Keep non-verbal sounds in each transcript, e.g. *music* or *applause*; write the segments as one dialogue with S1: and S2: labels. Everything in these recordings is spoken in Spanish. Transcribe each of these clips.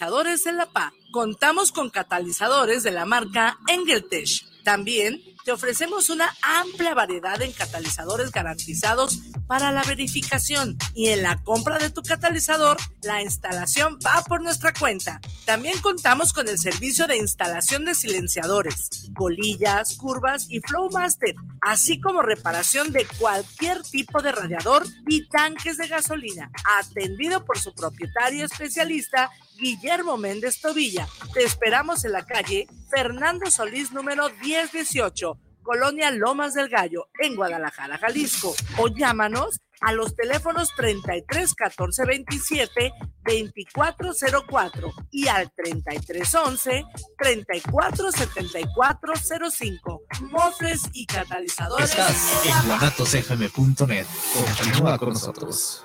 S1: Catalizadores en La PA. Contamos con catalizadores de la marca Engeltech. También te ofrecemos una amplia variedad en catalizadores garantizados para la verificación y en la compra de tu catalizador, la instalación va por nuestra cuenta. También contamos con el servicio de instalación de silenciadores, bolillas, curvas y Flowmaster, así como reparación de cualquier tipo de radiador y tanques de gasolina, atendido por su propietario especialista Guillermo Méndez Tobilla. Te esperamos en la calle Fernando Solís número 1018, Colonia Lomas del Gallo, en Guadalajara, Jalisco. O llámanos a los teléfonos 33 14 27 2404 y al 33 11 34 74 05. Mofres y catalizadores.
S2: Estás en guanatosfm.net. Continúa con nosotros.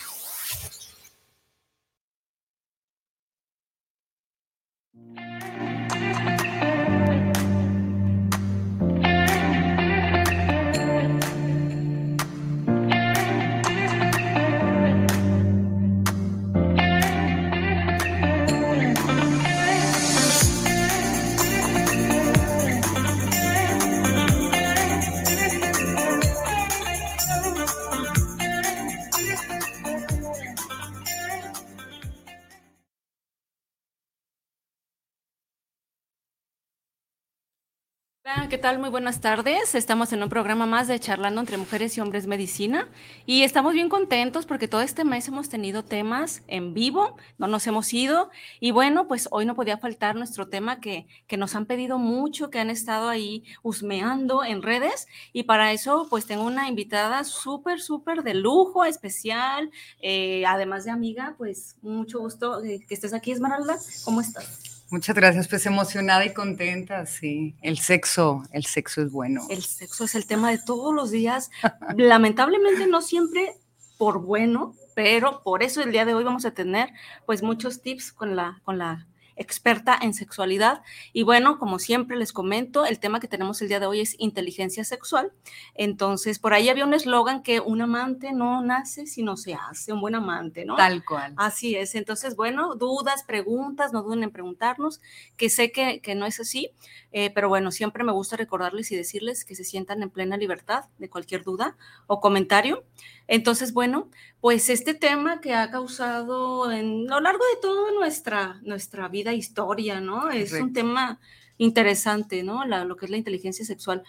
S3: tal? Muy buenas tardes. Estamos en un programa más de Charlando entre Mujeres y Hombres Medicina y estamos bien contentos porque todo este mes hemos tenido temas en vivo, no nos hemos ido y bueno, pues hoy no podía faltar nuestro tema que, que nos han pedido mucho, que han estado ahí husmeando en redes y para eso pues tengo una invitada súper, súper de lujo, especial, eh, además de amiga, pues mucho gusto eh, que estés aquí, Esmeralda. ¿Cómo estás?
S4: Muchas gracias, pues emocionada y contenta, sí. El sexo, el sexo es bueno.
S3: El sexo es el tema de todos los días. *laughs* Lamentablemente no siempre por bueno, pero por eso el día de hoy vamos a tener pues muchos tips con la, con la experta en sexualidad. Y bueno, como siempre les comento, el tema que tenemos el día de hoy es inteligencia sexual. Entonces, por ahí había un eslogan que un amante no nace si no se hace, un buen amante, ¿no?
S4: Tal cual.
S3: Así es. Entonces, bueno, dudas, preguntas, no duden en preguntarnos, que sé que, que no es así, eh, pero bueno, siempre me gusta recordarles y decirles que se sientan en plena libertad de cualquier duda o comentario. Entonces, bueno, pues este tema que ha causado en lo largo de toda nuestra, nuestra vida, historia, ¿no? Es un tema interesante, ¿no? lo que es la inteligencia sexual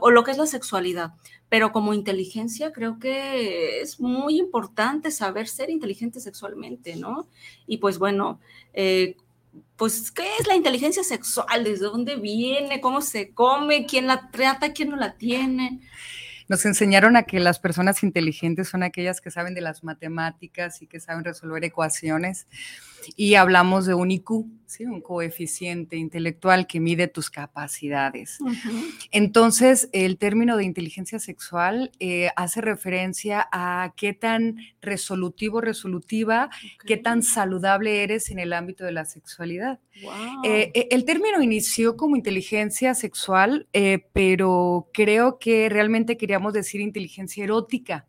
S3: o lo que es la sexualidad. Pero como inteligencia creo que es muy importante saber ser inteligente sexualmente, ¿no? Y pues bueno, eh, pues, ¿qué es la inteligencia sexual? ¿Desde dónde viene? ¿Cómo se come? ¿Quién la trata? ¿Quién no la tiene?
S4: Nos enseñaron a que las personas inteligentes son aquellas que saben de las matemáticas y que saben resolver ecuaciones. Y hablamos de un IQ, ¿sí? un coeficiente intelectual que mide tus capacidades. Entonces, el término de inteligencia sexual eh, hace referencia a qué tan resolutivo, resolutiva, qué tan saludable eres en el ámbito de la sexualidad. Eh, eh, el término inició como inteligencia sexual, pero creo que realmente queríamos decir inteligencia erótica.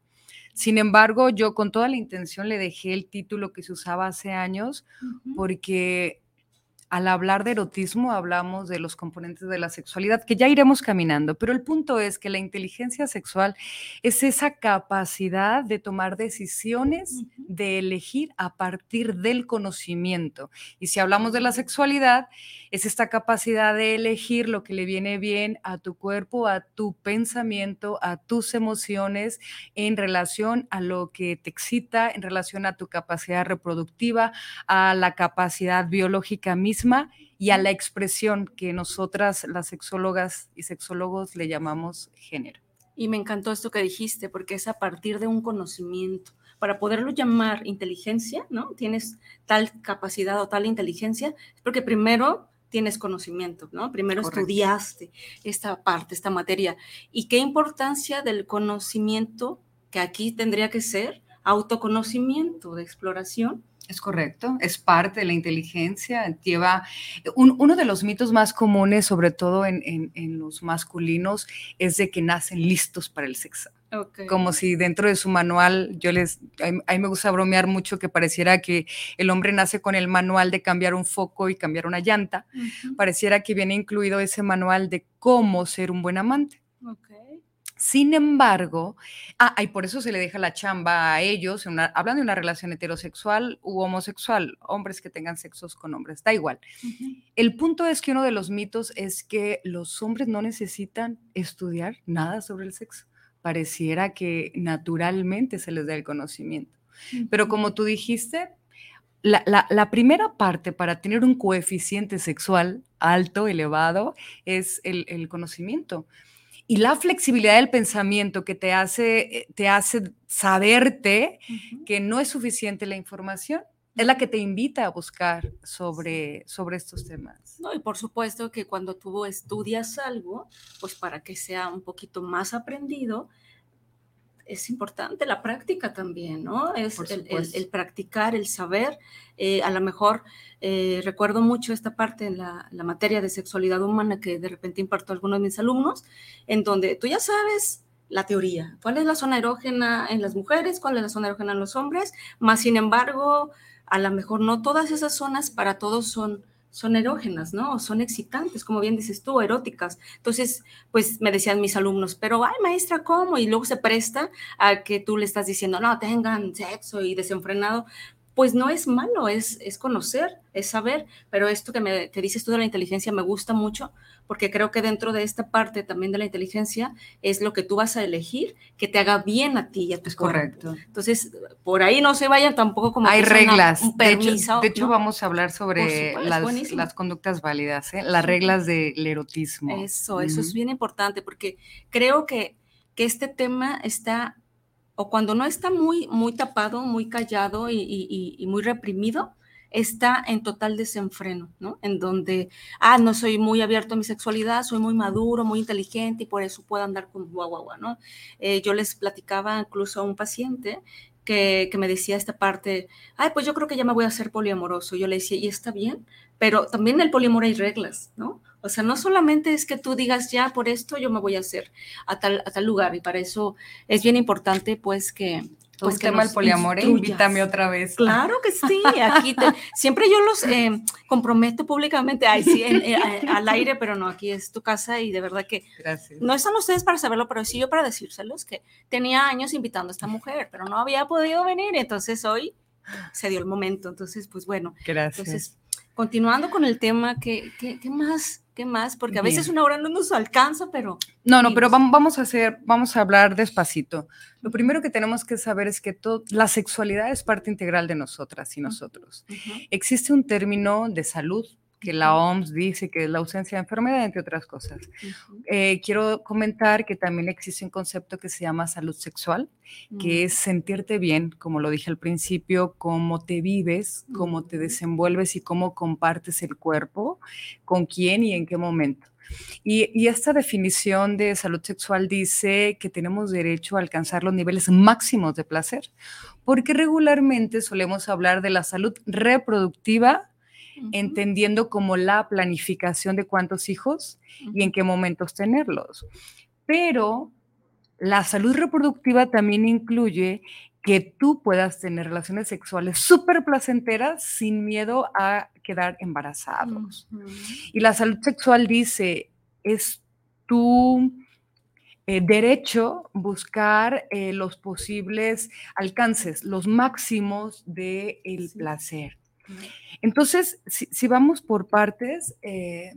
S4: Sin embargo, yo con toda la intención le dejé el título que se usaba hace años porque al hablar de erotismo hablamos de los componentes de la sexualidad, que ya iremos caminando, pero el punto es que la inteligencia sexual es esa capacidad de tomar decisiones, de elegir a partir del conocimiento. Y si hablamos de la sexualidad, es esta capacidad de elegir lo que le viene bien a tu cuerpo, a tu pensamiento, a tus emociones en relación a lo que te excita, en relación a tu capacidad reproductiva, a la capacidad biológica misma y a la expresión que nosotras, las sexólogas y sexólogos, le llamamos género.
S3: Y me encantó esto que dijiste, porque es a partir de un conocimiento. Para poderlo llamar inteligencia, ¿no? Tienes tal capacidad o tal inteligencia, es porque primero tienes conocimiento, ¿no? Primero estudiaste esta parte, esta materia. ¿Y qué importancia del conocimiento, que aquí tendría que ser autoconocimiento de exploración,
S4: es correcto, es parte de la inteligencia. Lleva uno de los mitos más comunes, sobre todo en, los masculinos, es de que nacen listos para el sexo. Como si dentro de su manual, yo les, a mí, me gusta bromear mucho que pareciera que el hombre nace con el manual de cambiar un foco y cambiar una llanta. Pareciera que viene incluido ese manual de cómo ser un buen amante. Sin embargo, ah, y por eso se le deja la chamba a ellos, hablando de una relación heterosexual u homosexual, hombres que tengan sexos con hombres, da igual. El punto es que uno de los mitos es que los hombres no necesitan estudiar nada sobre el sexo. Pareciera que naturalmente se les da el conocimiento. Pero como tú dijiste, la, primera parte para tener un coeficiente sexual alto, elevado, es el, el conocimiento y la flexibilidad del pensamiento que te hace, eh, te hace saberte que no es suficiente la información, es la que te invita a buscar sobre, sobre estos temas.
S3: No, y por supuesto que cuando tú estudias algo, pues para que sea un poquito más aprendido, es importante la práctica también, ¿no? Es el, practicar, el saber. Eh, a lo mejor eh, recuerdo mucho esta parte en la, materia de sexualidad humana que de repente imparto a algunos de mis alumnos, en donde tú ya sabes la teoría, cuál es la zona erógena en las mujeres, cuál es la zona erógena en los hombres, más sin embargo, a lo mejor no todas esas zonas para todos son son erógenas, ¿no? Son excitantes, como bien dices tú, eróticas. Entonces, pues me decían mis alumnos, pero, ay, maestra, ¿cómo? Y luego se presta a que tú le estás diciendo, no, tengan sexo y desenfrenado pues no es malo, es, es conocer, es saber, pero esto que, me, que dices tú de la inteligencia me gusta mucho porque creo que dentro de esta parte también de la inteligencia es lo que tú vas a elegir que te haga bien a ti y a tu
S4: Correcto.
S3: Entonces, por ahí no se vayan tampoco como...
S4: Hay reglas. de, hecho, vamos a hablar sobre las, las, conductas válidas, ¿eh? las reglas del erotismo.
S3: Eso, eso es bien importante porque creo que, que este tema está o cuando no está muy, muy tapado, muy callado y, muy reprimido, está en total desenfreno, ¿no? En donde, ah, no soy muy abierto a mi sexualidad, soy muy maduro, muy inteligente y por eso puedo andar con guau, guau, ¿no? Eh, yo les platicaba incluso a un paciente que, que, me decía esta parte, ay, pues yo creo que ya me voy a hacer poliamoroso. Yo le decía, y está bien, pero también en el poliamor hay reglas, ¿no? O sea, no solamente es que tú digas, ya por esto yo me voy a hacer a tal, a tal lugar, y para eso es bien importante, pues, que,
S4: pues que tema el poliamor, ¿eh? invítame otra vez.
S3: Claro que sí, aquí siempre yo los eh, comprometo públicamente, ay, sí, eh, al aire, pero no, aquí es tu casa y de verdad que
S4: Gracias.
S3: no están ustedes para saberlo, pero sí yo para decírselos que tenía años invitando a esta mujer, pero no había podido venir, entonces hoy se dio el momento, entonces pues bueno.
S4: Gracias.
S3: Entonces, continuando con el tema, ¿qué, qué, qué más? ¿Qué más? Porque a veces una hora no nos alcanza, pero...
S4: No, no, pero vamos a hacer, vamos a hablar despacito. Lo primero que tenemos que saber es que la sexualidad es parte integral de nosotras y nosotros. Existe un término de salud que la OMS dice que es la ausencia de enfermedad, entre otras cosas. Eh, quiero comentar que también existe un concepto que se llama salud sexual, que mm. es sentirte bien, como lo dije al principio, cómo te vives, cómo te desenvuelves y cómo compartes el cuerpo, con quién y en qué momento. Y, y, esta definición de salud sexual dice que tenemos derecho a alcanzar los niveles máximos de placer, porque regularmente solemos hablar de la salud reproductiva entendiendo como la planificación de cuántos hijos y en qué momentos tenerlos. Pero la salud reproductiva también incluye que tú puedas tener relaciones sexuales súper placenteras sin miedo a quedar embarazados. Y la salud sexual dice, es tu eh, derecho buscar eh, los posibles alcances, los máximos del el placer. Entonces, si, vamos por partes, eh,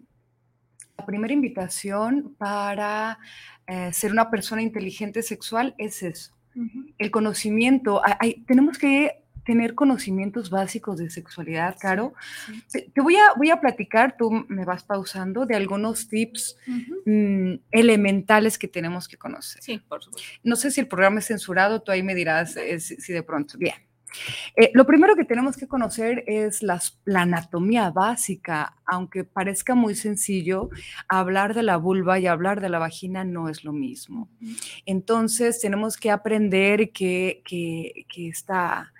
S4: la primera invitación para ser una persona inteligente sexual es eso, el conocimiento. tenemos que tener conocimientos básicos de sexualidad, Caro. Te, voy, a, voy a platicar, tú me vas pausando, de algunos tips mm, elementales que tenemos que conocer.
S3: Sí, por supuesto.
S4: No sé si el programa es censurado, tú ahí me dirás eh, si, de pronto. Bien. Eh, lo primero que tenemos que conocer es las, la anatomía básica, aunque parezca muy sencillo, hablar de la vulva y hablar de la vagina no es lo mismo. Entonces tenemos que aprender que, que, que esta,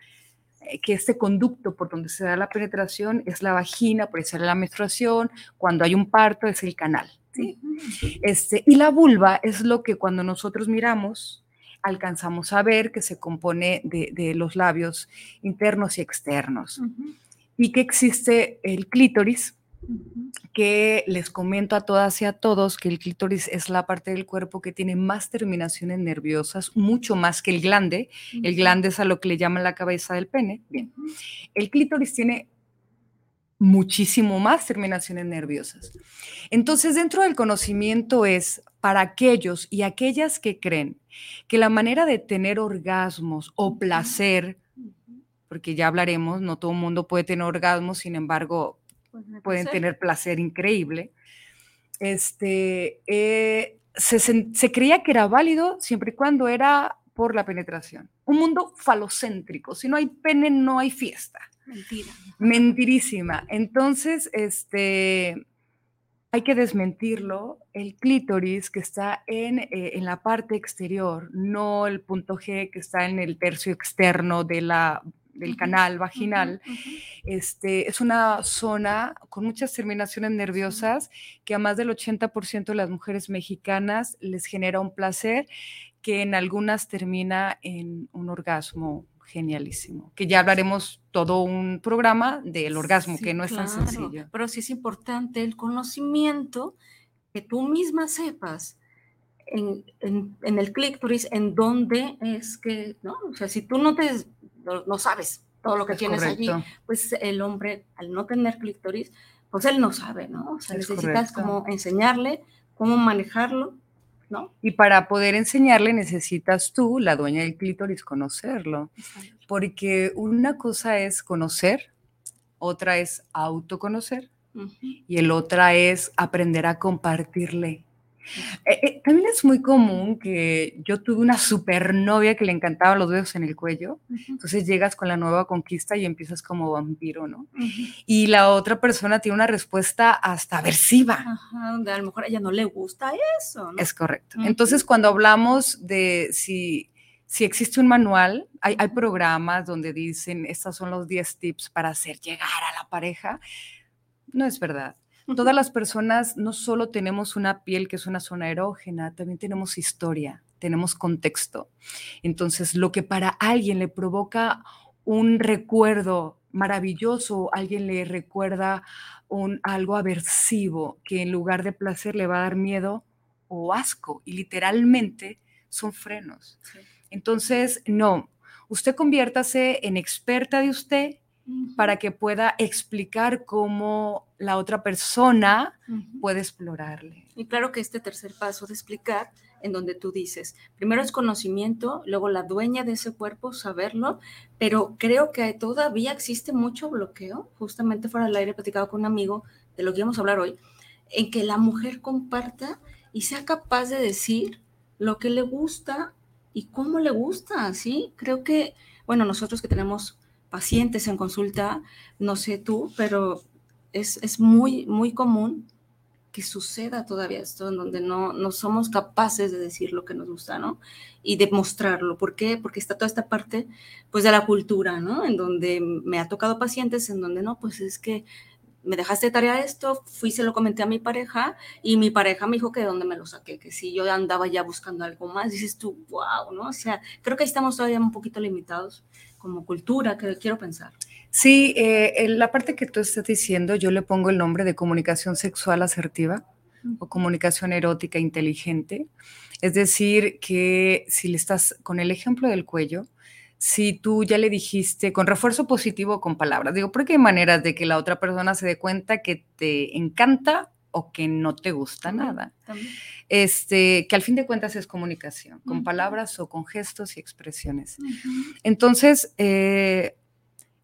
S4: que este conducto por donde se da la penetración es la vagina, por eso la menstruación, cuando hay un parto es el canal. Este, y la vulva es lo que cuando nosotros miramos alcanzamos a ver que se compone de, los labios internos y externos. Y que existe el clítoris, que les comento a todas y a todos que el clítoris es la parte del cuerpo que tiene más terminaciones nerviosas, mucho más que el glande. El glande es a lo que le llaman la cabeza del pene. Bien. El clítoris tiene muchísimo más terminaciones nerviosas. Entonces, dentro del conocimiento es para aquellos y aquellas que creen que la manera de tener orgasmos o placer, porque ya hablaremos, no todo el mundo puede tener orgasmos, sin embargo, pueden tener placer increíble. Este, eh, se, creía que era válido siempre y cuando era por la penetración. Un mundo falocéntrico. Si no hay pene, no hay fiesta.
S3: Mentira.
S4: Mentirísima. Entonces, este, hay que desmentirlo. El clítoris que está en, eh, en, la parte exterior, no el punto G que está en el tercio externo de la del canal vaginal, este, es una zona con muchas terminaciones nerviosas que a más del 80% de las mujeres mexicanas les genera un placer que en algunas termina en un orgasmo genialísimo, que ya hablaremos todo un programa del orgasmo, que no es tan sencillo.
S3: Pero sí es importante el conocimiento, que tú misma sepas en, en el clítoris, en dónde es que, ¿no? O sea, si tú no te no, sabes todo lo que tienes allí, pues el hombre, al no tener clítoris, pues él no sabe, ¿no? O sea, necesitas como enseñarle cómo manejarlo, ¿no?
S4: Y para poder enseñarle necesitas tú, la dueña del clítoris, conocerlo. Porque una cosa es conocer, otra es autoconocer y el otra es aprender a compartirle eh, eh, también es muy común que yo tuve una supernovia que le encantaban los dedos en el cuello, entonces llegas con la nueva conquista y empiezas como vampiro, ¿no? Y la otra persona tiene una respuesta hasta aversiva.
S3: Ajá, donde a lo mejor a ella no le gusta eso, ¿no?
S4: Es correcto. Entonces, cuando hablamos de si, si existe un manual, hay, hay programas donde dicen, estos son los 10 tips para hacer llegar a la pareja, no es verdad Todas las personas no solo tenemos una piel que es una zona erógena, también tenemos historia, tenemos contexto. Entonces, lo que para alguien le provoca un recuerdo maravilloso, alguien le recuerda un, algo aversivo que en lugar de placer le va a dar miedo o asco y literalmente son frenos. Entonces, no, usted conviértase en experta de usted para que pueda explicar cómo la otra persona puede explorarle.
S3: Y claro que este tercer paso de explicar, en donde tú dices, primero es conocimiento, luego la dueña de ese cuerpo, saberlo, pero creo que todavía existe mucho bloqueo, justamente fuera del aire platicado con un amigo de lo que íbamos a hablar hoy, en que la mujer comparta y sea capaz de decir lo que le gusta y cómo le gusta, ¿sí? Creo que, bueno, nosotros que tenemos pacientes en consulta, no sé tú, pero es, muy, muy común que suceda todavía esto, en donde no, no somos capaces de decir lo que nos gusta, ¿no? Y de mostrarlo. ¿Por qué? Porque está toda esta parte, pues, de la cultura, ¿no? En donde me ha tocado pacientes en donde, no, pues es que me dejaste tarea esto, fui, se lo comenté a mi pareja y mi pareja me dijo que de dónde me lo saqué, que si yo andaba ya buscando algo más, dices tú, wow, ¿no? O sea, creo que ahí estamos todavía un poquito limitados como cultura, que quiero pensar.
S4: Sí, eh, en la parte que tú estás diciendo, yo le pongo el nombre de comunicación sexual asertiva o comunicación erótica inteligente. Es decir, que si le estás con el ejemplo del cuello, si tú ya le dijiste con refuerzo positivo con palabras, digo, porque hay maneras de que la otra persona se dé cuenta que te encanta o que no te gusta nada. Este, que al fin de cuentas es comunicación, con palabras o con gestos y expresiones. Entonces, eh,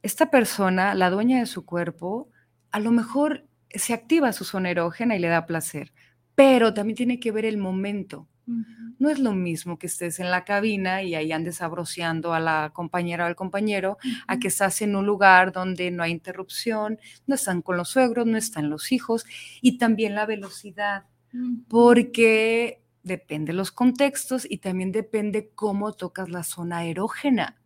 S4: esta persona, la dueña de su cuerpo, a lo mejor se activa su zona erógena y le da placer, pero también tiene que ver el momento. No es lo mismo que estés en la cabina y ahí andes abroceando a la compañera o al compañero, a que estás en un lugar donde no hay interrupción, no están con los suegros, no están los hijos, y también la velocidad, porque depende de los contextos y también depende cómo tocas la zona erógena.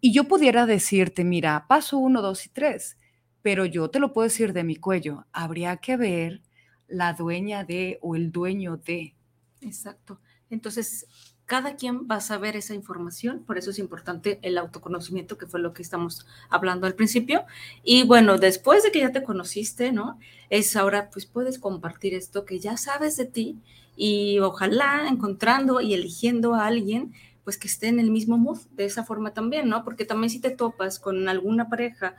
S4: Y yo pudiera decirte, mira, paso uno, dos y tres, pero yo te lo puedo decir de mi cuello. Habría que ver la dueña de o el dueño de.
S3: Exacto. Entonces, cada quien va a saber esa información, por eso es importante el autoconocimiento, que fue lo que estamos hablando al principio. Y bueno, después de que ya te conociste, ¿no? Es ahora, pues puedes compartir esto que ya sabes de ti y ojalá encontrando y eligiendo a alguien pues que esté en el mismo mood, de esa forma también, ¿no? Porque también si te topas con alguna pareja,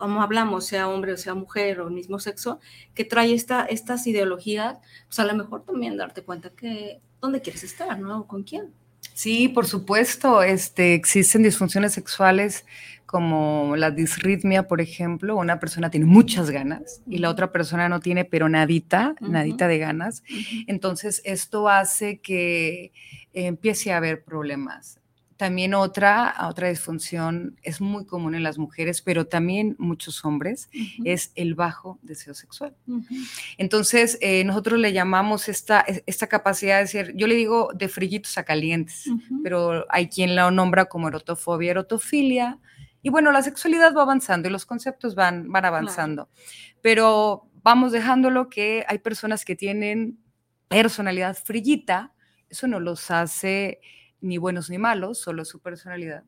S3: como hablamos, sea hombre o sea mujer o mismo sexo, que trae esta, estas ideologías, pues a lo mejor también darte cuenta que dónde quieres estar, ¿no? ¿Con quién?
S4: Sí, por supuesto, este, existen disfunciones sexuales como la disritmia, por ejemplo, una persona tiene muchas ganas y la otra persona no tiene pero nadita, nadita de ganas. Entonces, esto hace que empiece a haber problemas. También otra, otra disfunción es muy común en las mujeres, pero también muchos hombres, es el bajo deseo sexual. Entonces, eh, nosotros le llamamos esta, esta capacidad de ser, yo le digo de frillitos a calientes, pero hay quien la nombra como erotofobia, erotofilia. Y bueno, la sexualidad va avanzando y los conceptos van, van avanzando. Pero vamos dejándolo que hay personas que tienen personalidad frillita, eso no los hace ni buenos ni malos, solo su personalidad.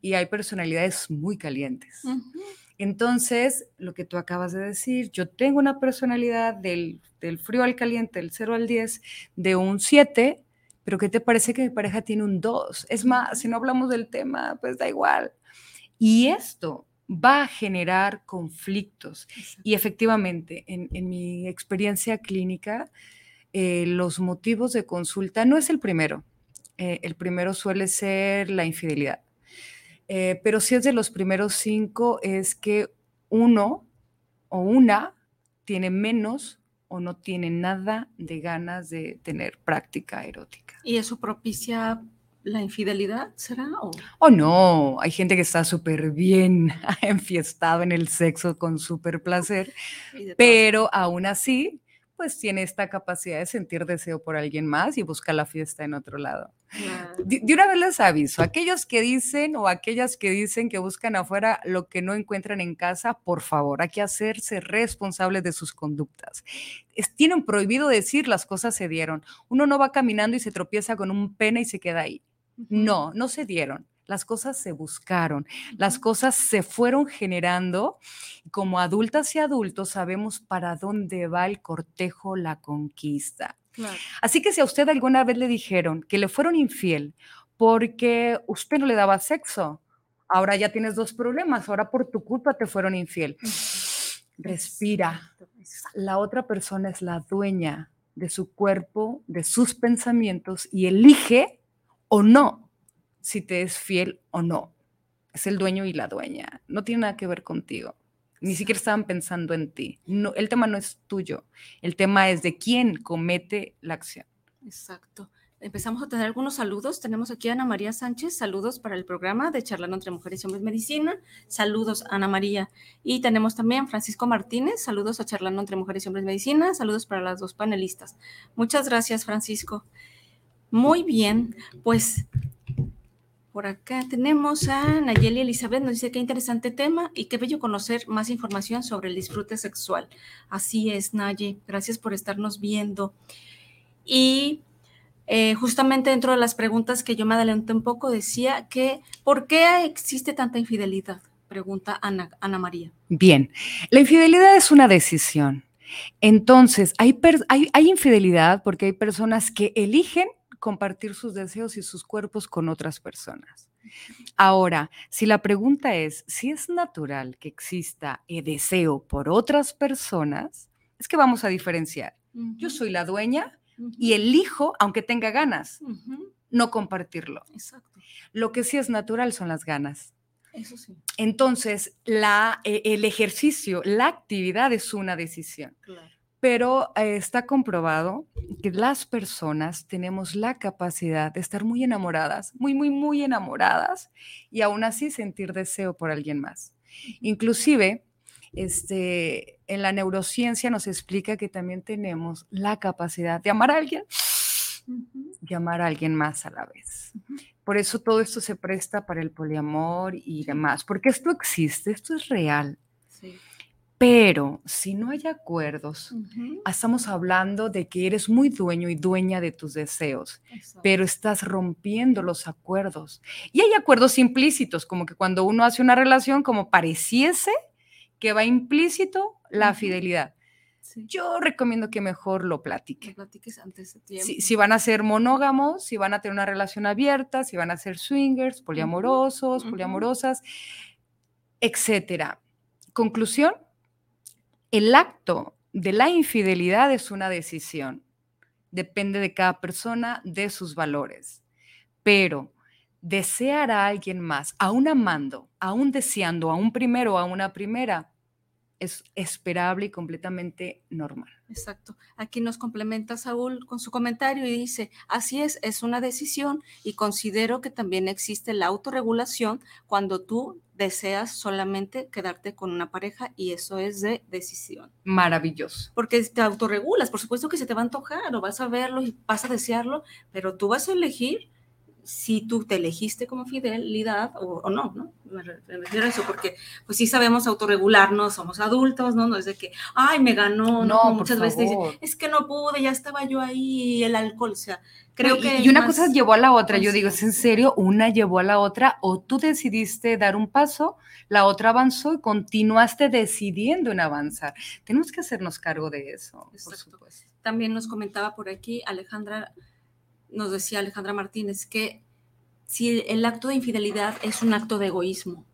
S4: Y hay personalidades muy calientes. Entonces, lo que tú acabas de decir, yo tengo una personalidad del, del frío al caliente, del 0 al 10, de un 7, pero ¿qué te parece que mi pareja tiene un 2? Es más, si no hablamos del tema, pues da igual. Y esto va a generar conflictos. Y efectivamente, en, en mi experiencia clínica, eh, los motivos de consulta no es el primero. Eh, el primero suele ser la infidelidad. Eh, pero si es de los primeros cinco, es que uno o una tiene menos o no tiene nada de ganas de tener práctica erótica.
S3: ¿Y eso propicia la infidelidad, será?
S4: O oh, no, hay gente que está súper bien *laughs* enfiestado en el sexo con súper placer, pero aún así pues tiene esta capacidad de sentir deseo por alguien más y busca la fiesta en otro lado. De, una vez les aviso, aquellos que dicen o aquellas que dicen que buscan afuera lo que no encuentran en casa, por favor, hay que hacerse responsables de sus conductas. tienen prohibido decir las cosas se dieron. Uno no va caminando y se tropieza con un pene y se queda ahí. No, no se dieron las cosas se buscaron, las cosas se fueron generando. Como adultas y adultos sabemos para dónde va el cortejo, la conquista. Así que si a usted alguna vez le dijeron que le fueron infiel porque usted no le daba sexo, ahora ya tienes dos problemas, ahora por tu culpa te fueron infiel. *laughs* Respira. La otra persona es la dueña de su cuerpo, de sus pensamientos y elige o no si te es fiel o no. Es el dueño y la dueña. No tiene nada que ver contigo. Ni siquiera estaban pensando en ti. No, el tema no es tuyo. El tema es de quién comete la acción.
S3: Exacto. Empezamos a tener algunos saludos. Tenemos aquí a Ana María Sánchez. Saludos para el programa de Charlando entre Mujeres y Hombres Medicina. Saludos, Ana María. Y tenemos también Francisco Martínez. Saludos a Charlando entre Mujeres y Hombres Medicina. Saludos para las dos panelistas. Muchas gracias, Francisco. Muy bien, pues por acá tenemos a Nayeli Elizabeth, nos dice qué interesante tema y qué bello conocer más información sobre el disfrute sexual. Así es, Naye, gracias por estarnos viendo. Y eh, justamente dentro de las preguntas que yo me adelanté un poco, decía que ¿por qué existe tanta infidelidad? Pregunta Ana, María.
S4: Bien, la infidelidad es una decisión. Entonces, hay infidelidad porque hay personas que eligen compartir sus deseos y sus cuerpos con otras personas. Ahora, si la pregunta es si es natural que exista el deseo por otras personas, es que vamos a diferenciar. Yo soy la dueña y elijo, aunque tenga ganas, no compartirlo.
S3: Exacto.
S4: Lo que sí es natural son las ganas.
S3: Eso sí.
S4: Entonces, la, eh, el ejercicio, la actividad es una decisión.
S3: Claro.
S4: Pero eh, está comprobado que las personas tenemos la capacidad de estar muy enamoradas, muy, muy, muy enamoradas y aún así sentir deseo por alguien más. Inclusive, este, en la neurociencia nos explica que también tenemos la capacidad de amar a alguien y amar a alguien más a la vez. Por eso todo esto se presta para el poliamor y demás, porque esto existe, esto es real. Pero si no hay acuerdos, estamos hablando de que eres muy dueño y dueña de tus deseos, pero estás rompiendo los acuerdos. Y hay acuerdos implícitos, como que cuando uno hace una relación, como pareciese que va implícito la fidelidad. Yo recomiendo que mejor lo platique.
S3: platiques antes de tiempo.
S4: Si, si, van a ser monógamos, si van a tener una relación abierta, si van a ser swingers, poliamorosos, poliamorosas, etcétera. Conclusión, el acto de la infidelidad es una decisión. Depende de cada persona, de sus valores. Pero desear a alguien más, aún amando, aún deseando a un primero o a una primera, es esperable y completamente normal.
S3: Exacto. Aquí nos complementa Saúl con su comentario y dice, así es, es una decisión y considero que también existe la autorregulación cuando tú deseas solamente quedarte con una pareja y eso es de decisión.
S4: Maravilloso.
S3: Porque te autorregulas, por supuesto que se te va a antojar o vas a verlo y vas a desearlo, pero tú vas a elegir si tú te elegiste como fidelidad o, no, ¿no? Me, refiero a eso, porque pues sí sabemos autorregularnos, somos adultos, ¿no? No es de que, ay, me ganó, ¿no? muchas veces dicen, es que no pude, ya estaba yo ahí, el alcohol, o sea, creo que...
S4: Y una cosa llevó a la otra, yo digo, ¿es en serio? Una llevó a la otra, o tú decidiste dar un paso, la otra avanzó y continuaste decidiendo en avanzar. Tenemos que hacernos cargo de eso, por supuesto.
S3: También nos comentaba por aquí Alejandra nos decía Alejandra Martínez, que si el acto de infidelidad es un acto de egoísmo.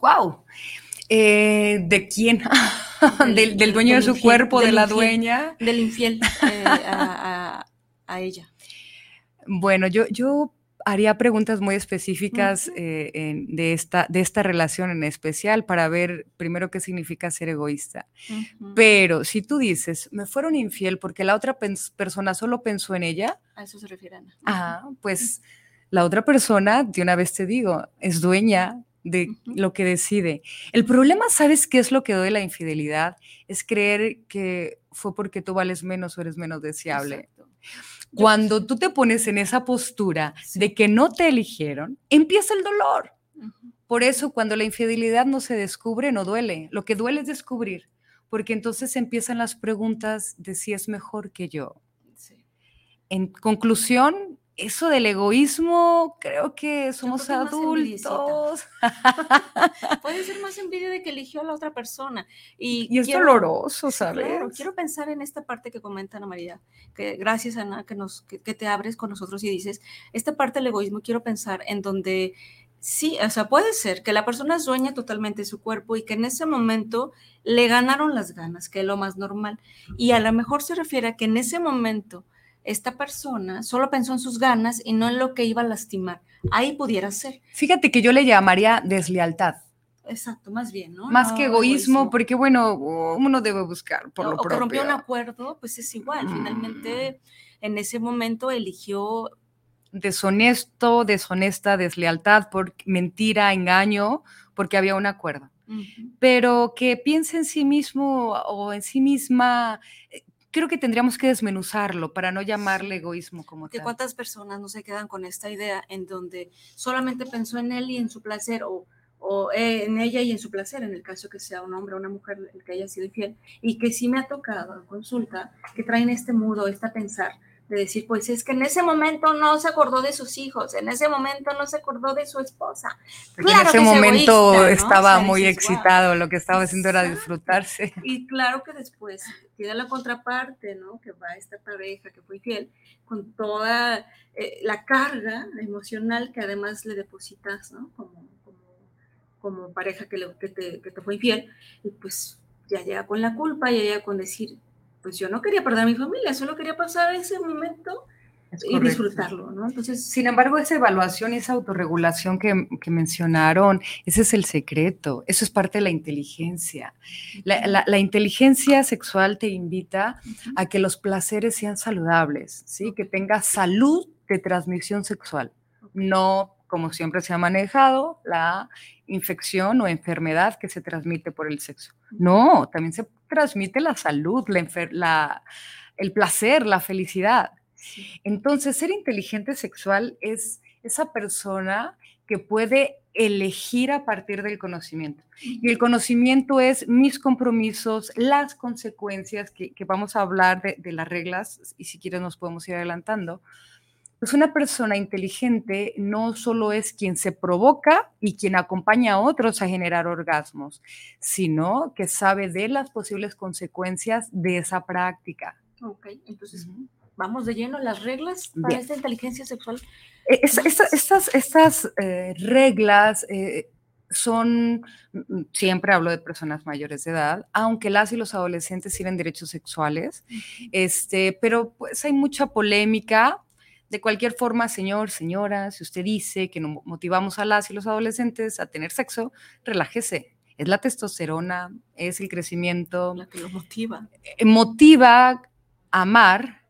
S4: ¡Wow! Eh, ¿De quién? *laughs* Del, dueño de su cuerpo, de la dueña.
S3: Del infiel eh, a, ella. *laughs*
S4: Bueno, yo, yo haría preguntas muy específicas eh, de, esta, de esta relación en especial para ver primero qué significa ser egoísta. Pero si tú dices, me fueron infiel porque la otra persona solo pensó en ella.
S3: A eso se refiere Ana.
S4: Ah, pues la otra persona, de una vez te digo, es dueña de lo que decide. El problema, ¿sabes qué es lo que doy la infidelidad? Es creer que fue porque tú vales menos o eres menos deseable. Cuando tú te pones en esa postura de que no te eligieron, empieza el dolor. Por eso cuando la infidelidad no se descubre, no duele. Lo que duele es descubrir, porque entonces empiezan las preguntas de si es mejor que yo. En conclusión, eso del egoísmo, creo que somos adultos. *laughs*
S3: Puede ser más envidia de que eligió a la otra persona. Y,
S4: es doloroso, ¿sabes? Claro,
S3: quiero pensar en esta parte que comenta Ana María, que gracias Ana, que, nos, que, te abres con nosotros y dices, esta parte del egoísmo, quiero pensar en donde sí, o sea, puede ser que la persona es dueña totalmente de su cuerpo y que en ese momento le ganaron las ganas, que es lo más normal. Y a lo mejor se refiere a que en ese momento esta persona solo pensó en sus ganas y no en lo que iba a lastimar. Ahí pudiera ser.
S4: Fíjate que yo le llamaría deslealtad.
S3: Exacto, más bien, ¿no?
S4: Más que egoísmo, porque bueno, uno debe buscar por lo o
S3: que rompió un acuerdo, pues es igual. Finalmente, mm. en ese momento eligió
S4: deshonesto, deshonesta, deslealtad, por mentira, engaño, porque había un acuerdo. Pero que piense en sí mismo o en sí misma, eh, creo que tendríamos que desmenuzarlo para no llamarle egoísmo como
S3: tal. ¿Cuántas personas no se quedan con esta idea en donde solamente pensó en él y en su placer o, o en ella y en su placer, en el caso que sea un hombre o una mujer el que haya sido infiel, y que sí me ha tocado en consulta que traen este mudo, esta pensar, de decir, pues es que en ese momento no se acordó de sus hijos, en ese momento no se acordó de su esposa.
S4: Porque en ese momento estaba muy excitado, lo que estaba haciendo era disfrutarse.
S3: Y claro que después queda la contraparte, ¿no? Que va esta pareja que fue fiel, con toda eh, la carga emocional que además le depositas, ¿no? Como, como, pareja que, que, te, que te fue infiel, y pues ya llega con la culpa, ya llega con decir, pues yo no quería perder a mi familia, solo quería pasar ese momento y disfrutarlo, ¿no? Entonces,
S4: sin embargo, esa evaluación y esa autorregulación que, que, mencionaron, ese es el secreto, eso es parte de la inteligencia. La, la, inteligencia sexual te invita a que los placeres sean saludables, ¿sí? Que tengas salud de transmisión sexual, no como siempre se ha manejado, la infección o enfermedad que se transmite por el sexo. No, también se transmite la salud, la, el placer, la felicidad. Entonces, ser inteligente sexual es esa persona que puede elegir a partir del conocimiento. Y el conocimiento es mis compromisos, las consecuencias, que, vamos a hablar de, de, las reglas, y si quieres nos podemos ir adelantando, pues una persona inteligente no solo es quien se provoca y quien acompaña a otros a generar orgasmos, sino que sabe de las posibles consecuencias de esa práctica.
S3: Ok, entonces vamos de lleno. Las reglas para esta inteligencia sexual.
S4: E, estas, estas eh, reglas eh, son, mm, siempre hablo de personas mayores de edad, aunque las y los adolescentes tienen derechos sexuales, este, pero pues hay mucha polémica de cualquier forma, señor, señora, si usted dice que no motivamos a las y los adolescentes a tener sexo, relájese. Es la testosterona, es el crecimiento.
S3: La que lo motiva.
S4: Eh, motiva amar,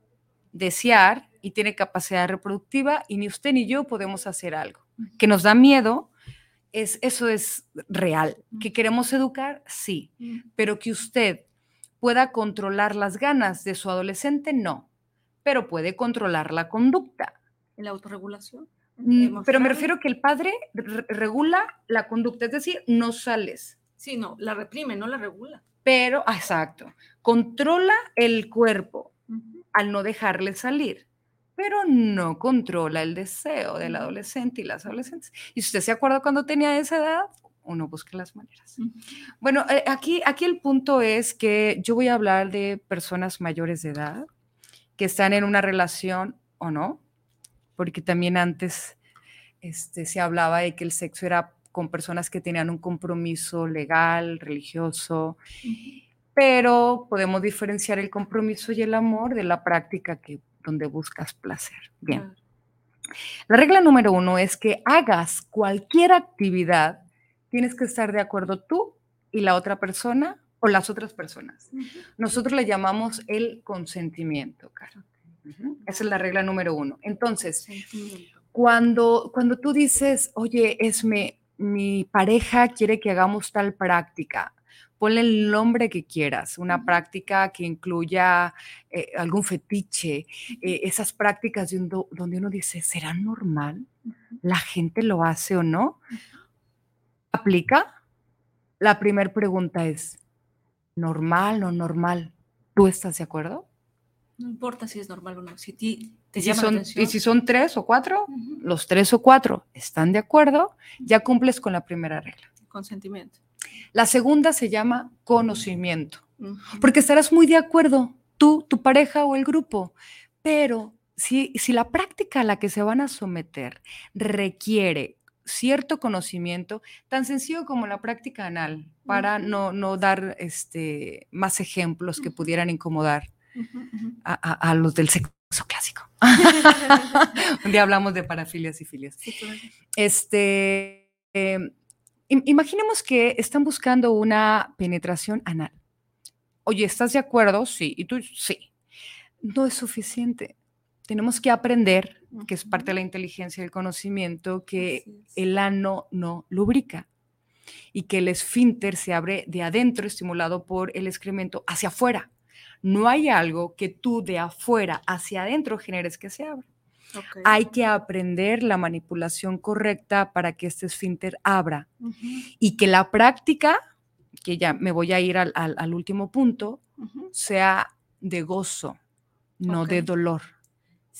S4: desear y tiene capacidad reproductiva y ni usted ni yo podemos hacer algo. Que nos da miedo, es, eso es real. Que queremos educar, sí, pero que usted pueda controlar las ganas de su adolescente, no pero puede controlar la conducta.
S3: ¿La autorregulación?
S4: Mm, pero me refiero que el padre regula la conducta, es decir, no sales.
S3: Sí, no, la reprime, no la regula.
S4: Pero, ah, exacto, controla el cuerpo al no dejarle salir, pero no controla el deseo del adolescente y las adolescentes. Y si usted se acuerda cuando tenía esa edad, uno busca las maneras. Bueno, eh, aquí, aquí el punto es que yo voy a hablar de personas mayores de edad que están en una relación o no, porque también antes este, se hablaba de que el sexo era con personas que tenían un compromiso legal, religioso, pero podemos diferenciar el compromiso y el amor de la práctica que, donde buscas placer. Bien. La regla número uno es que hagas cualquier actividad, tienes que estar de acuerdo tú y la otra persona o las otras personas. Nosotros le llamamos el consentimiento, Caro. Esa es la regla número uno. Entonces, cuando, cuando tú dices, oye, Esme, mi pareja quiere que hagamos tal práctica, ponle el nombre que quieras, una práctica que incluya eh, algún fetiche, eh, esas prácticas donde uno dice, ¿será normal? ¿La gente lo hace o no? ¿Aplica? La primera pregunta es, normal o normal. ¿Tú estás de acuerdo?
S3: No importa si es normal o no. Si
S4: te, y, son, y si son tres o cuatro, los tres o cuatro están de acuerdo, ya cumples con la primera regla.
S3: Consentimiento.
S4: La segunda se llama conocimiento, porque estarás muy de acuerdo, tú, tu pareja o el grupo, pero si, si la práctica a la que se van a someter requiere cierto conocimiento, tan sencillo como la práctica anal, para no, no dar este, más ejemplos que pudieran incomodar a, los del sexo clásico. *laughs* *laughs* Un día hablamos de parafilias y filias. Este, em, imaginemos que están buscando una penetración anal. Oye, ¿estás de acuerdo? Sí. ¿Y tú? Sí. No es suficiente tenemos que aprender, que es parte de la inteligencia y el conocimiento, que el ano no lubrica y que el esfínter se abre de adentro, estimulado por el excremento, hacia afuera. No hay algo que tú de afuera hacia adentro generes que se abra. Hay que aprender la manipulación correcta para que este esfínter abra y que la práctica, que ya me voy a ir al, último punto, sea de gozo, no de dolor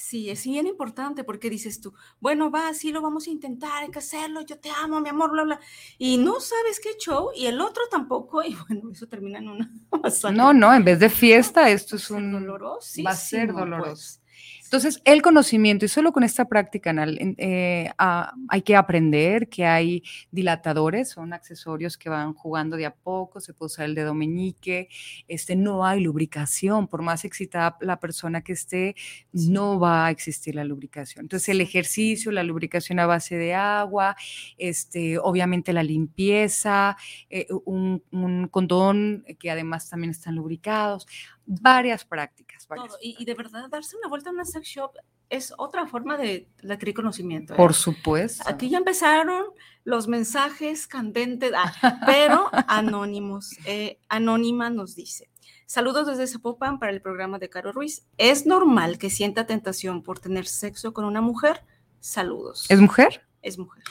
S3: Sí, es bien importante porque dices tú, bueno, va, sí lo vamos a intentar, hay que hacerlo, yo te amo, mi amor, bla, bla. Y no sabes qué show, y el otro tampoco, y *laughs* bueno, eso termina en una *laughs*
S4: No, no, en vez de fiesta, esto es un...
S3: Doloroso.
S4: Va a ser doloroso. Entonces, el conocimiento, y solo con esta práctica anal, eh, ah, hay que aprender que hay dilatadores, son accesorios que van jugando de a poco, se puede usar el dedo meñique, este, no hay lubricación, por más excitada la persona que esté, no va a existir la lubricación. Entonces, el ejercicio, la lubricación a base de agua, este, obviamente la limpieza, eh, un, un condón que además también están lubricados varias prácticas.
S3: Y, de verdad, darse una vuelta a una sex shop es otra forma de adquirir conocimiento. ¿eh?
S4: Por supuesto.
S3: Aquí ya empezaron los mensajes candentes, ah, pero *laughs* anónimos. Eh, anónima nos dice. Saludos desde Zapopan para el programa de Caro Ruiz. ¿Es normal que sienta tentación por tener sexo con una mujer? Saludos.
S4: ¿Es mujer?
S3: Es mujer.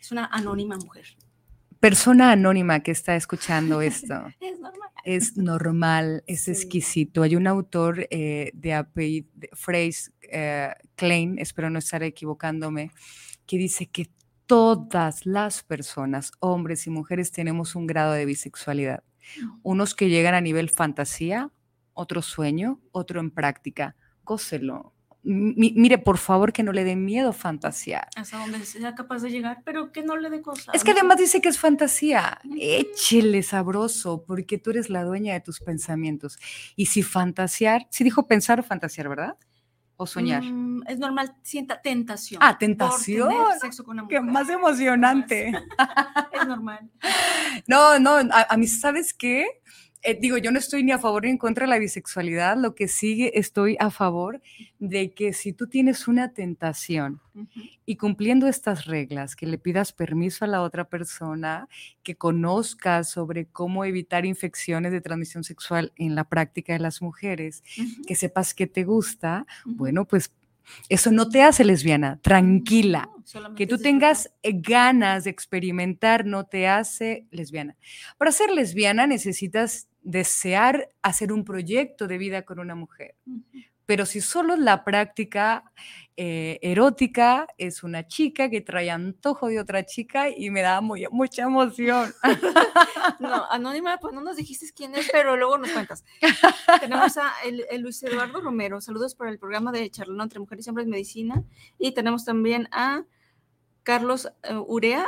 S3: Es una anónima mujer
S4: persona anónima que está escuchando *laughs* esto.
S3: es normal.
S4: Es normal, es exquisito. Hay un autor eh, de apellido, Phrase eh, Klein, espero no estar equivocándome, que dice que todas las personas, hombres y mujeres, tenemos un grado de bisexualidad. Unos que llegan a nivel fantasía, otro sueño, otro en práctica. Cóselo, mire, por favor, que no le dé miedo fantasear.
S3: Hasta donde sea capaz de llegar, pero que no le dé cosas.
S4: Es que además dice que es fantasía. Échele sabroso, porque tú eres la dueña de tus pensamientos. Y si fantasear, si dijo pensar o fantasear, ¿verdad? O soñar.
S3: Mm, es normal, sienta tentación.
S4: Ah, tentación. sexo con una mujer. Qué más emocionante. *laughs*
S3: es normal. *laughs*
S4: No, no, a mí, ¿sabes qué? Eh, digo, yo no estoy ni a favor ni en contra de la bisexualidad, lo que sigue estoy a favor de que si tú tienes una tentación y cumpliendo estas reglas, que le pidas permiso a la otra persona, que conozcas sobre cómo evitar infecciones de transmisión sexual en la práctica de las mujeres, que sepas que te gusta, bueno, pues eso no te hace lesbiana, tranquila. que tú tengas eh, ganas de experimentar no te hace lesbiana. Para ser lesbiana necesitas desear hacer un proyecto de vida con una mujer. Pero si solo la práctica eh, erótica es una chica que trae antojo de otra chica y me da muy, mucha emoción. *laughs*
S3: No, Anónima, pues no nos dijiste quién es, pero luego nos cuentas. Tenemos a el, Luis Eduardo Romero, saludos para el programa de Charlón entre Mujeres y Hombres Medicina. Y tenemos también a Carlos eh, Urea,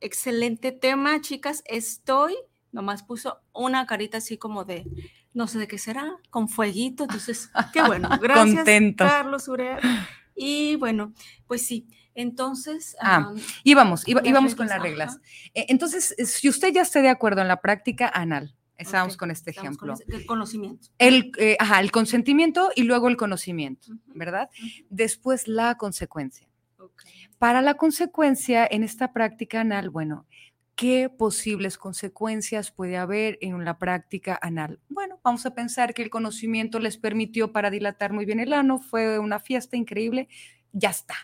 S3: excelente tema, chicas, estoy nomás puso una carita así como de, no sé de qué será, con fueguito. Entonces, *laughs* qué bueno. *laughs* Gracias, Carlos Urea. Y bueno, pues sí. Entonces,
S4: ah, íbamos, íbamos con las reglas. E, entonces, si usted ya está de acuerdo en la práctica anal, estamos con este ejemplo.
S3: el conocimiento.
S4: El, eh, ajá, el consentimiento y luego el conocimiento, ¿verdad? Después la consecuencia. Para la consecuencia en esta práctica anal, bueno, ¿Qué posibles consecuencias puede haber en la práctica anal? Bueno, vamos a pensar que el conocimiento les permitió para dilatar muy bien el ano, fue una fiesta increíble, ya está.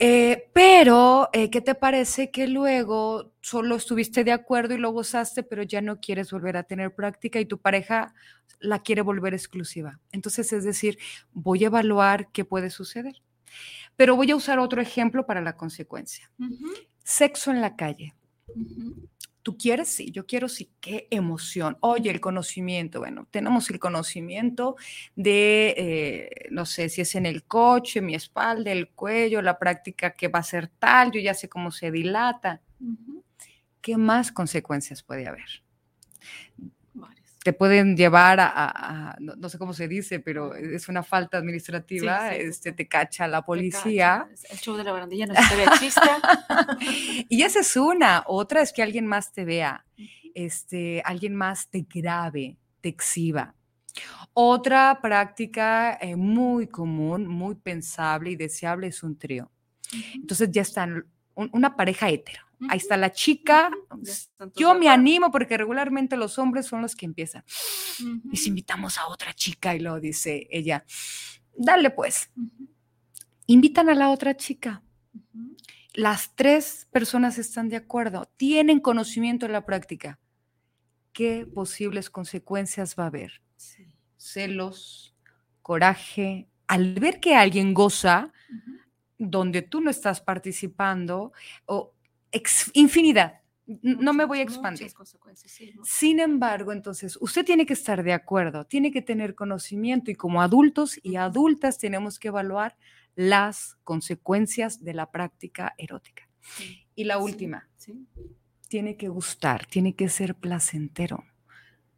S4: Eh, pero, eh, ¿qué te parece que luego solo estuviste de acuerdo y lo gozaste, pero ya no quieres volver a tener práctica y tu pareja la quiere volver exclusiva? Entonces, es decir, voy a evaluar qué puede suceder. Pero voy a usar otro ejemplo para la consecuencia. Sexo en la calle. ¿Tú quieres? Sí, yo quiero sí. Qué emoción. Oye, el conocimiento. Bueno, tenemos el conocimiento de, eh, no sé si es en el coche, mi espalda, el cuello, la práctica que va a ser tal, yo ya sé cómo se dilata. ¿Qué más consecuencias puede haber? Te pueden llevar a, no, sé cómo se dice, pero es una falta administrativa, este, te cacha la policía.
S3: El show de la barandilla no se ve chista.
S4: y esa es una. Otra es que alguien más te vea, este, alguien más te grabe, te exhiba. Otra práctica eh, muy común, muy pensable y deseable es un trío. Entonces ya están una pareja hetero Ahí está la chica. Yo me animo porque regularmente los hombres son los que empiezan. Y si invitamos a otra chica y lo dice ella, dale pues. Invitan a la otra chica. Las tres personas están de acuerdo, tienen conocimiento de la práctica. ¿Qué posibles consecuencias va a haber? Celos, coraje, al ver que alguien goza donde tú no estás participando, o ex- infinidad, no me voy a expandir. Sin embargo, entonces, usted tiene que estar de acuerdo, tiene que tener conocimiento y como adultos y adultas tenemos que evaluar las consecuencias de la práctica erótica.
S3: Sí,
S4: Y la última,
S3: sí,
S4: tiene que gustar, tiene que ser placentero.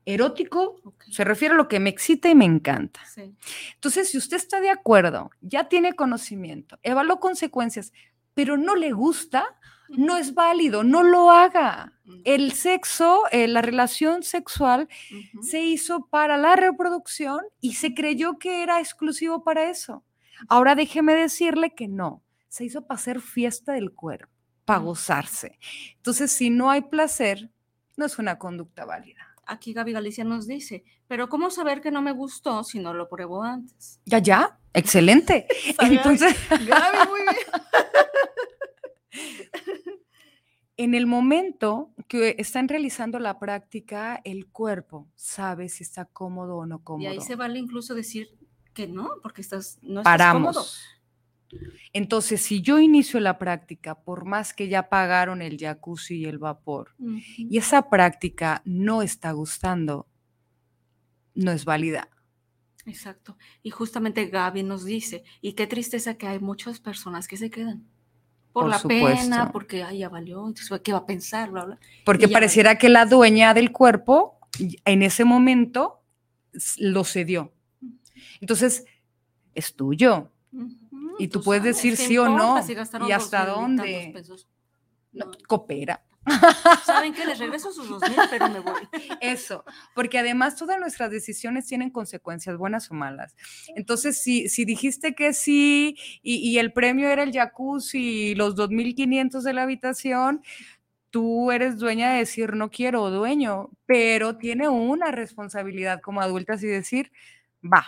S4: Erótico se refiere a lo que me excita y me encanta. Entonces, si usted está de acuerdo, ya tiene conocimiento, evaluó consecuencias, pero no le gusta, no es válido, no lo haga. El sexo, eh, la relación sexual se hizo para la reproducción y se creyó que era exclusivo para eso. Ahora déjeme decirle que no, se hizo para hacer fiesta del cuerpo, para gozarse. Entonces, si no hay placer, no es una conducta válida.
S3: Aquí Gaby Galicia nos dice, pero ¿cómo saber que no me gustó si no lo pruebo antes?
S4: Ya, ya, excelente. *laughs* Entonces,
S3: Gaby, muy bien. *laughs*
S4: en el momento que están realizando la práctica, el cuerpo sabe si está cómodo o no
S3: Y
S4: cómodo.
S3: ahí se vale incluso decir que no, porque estás, no estás cómodo.
S4: Paramos. Entonces, si yo inicio la práctica, por más que ya pagaron el jacuzzi y el vapor, y esa práctica no está gustando, no es válida.
S3: Exacto. Y justamente Gaby nos dice, y qué tristeza que hay muchas personas que se quedan por,
S4: Por
S3: la
S4: supuesto.
S3: pena, porque ay, ya valió, entonces, ¿qué va a pensar? Bla, bla.
S4: Porque pareciera que la dueña del cuerpo en ese momento lo cedió. Entonces, es tuyo. Y tú puedes decir
S3: ¿qué
S4: sí o no,
S3: si
S4: y hasta dónde. No. coopera.
S3: ¿Saben qué? Les regreso sus dos mil, pero me voy.
S4: Eso, porque además todas nuestras decisiones tienen consecuencias buenas o malas. Entonces, si, si dijiste que sí y, y el premio era el jacuzzi y los 2.500 de la habitación, tú eres dueña de decir no quiero dueño, pero tiene una responsabilidad como adultas y decir, va,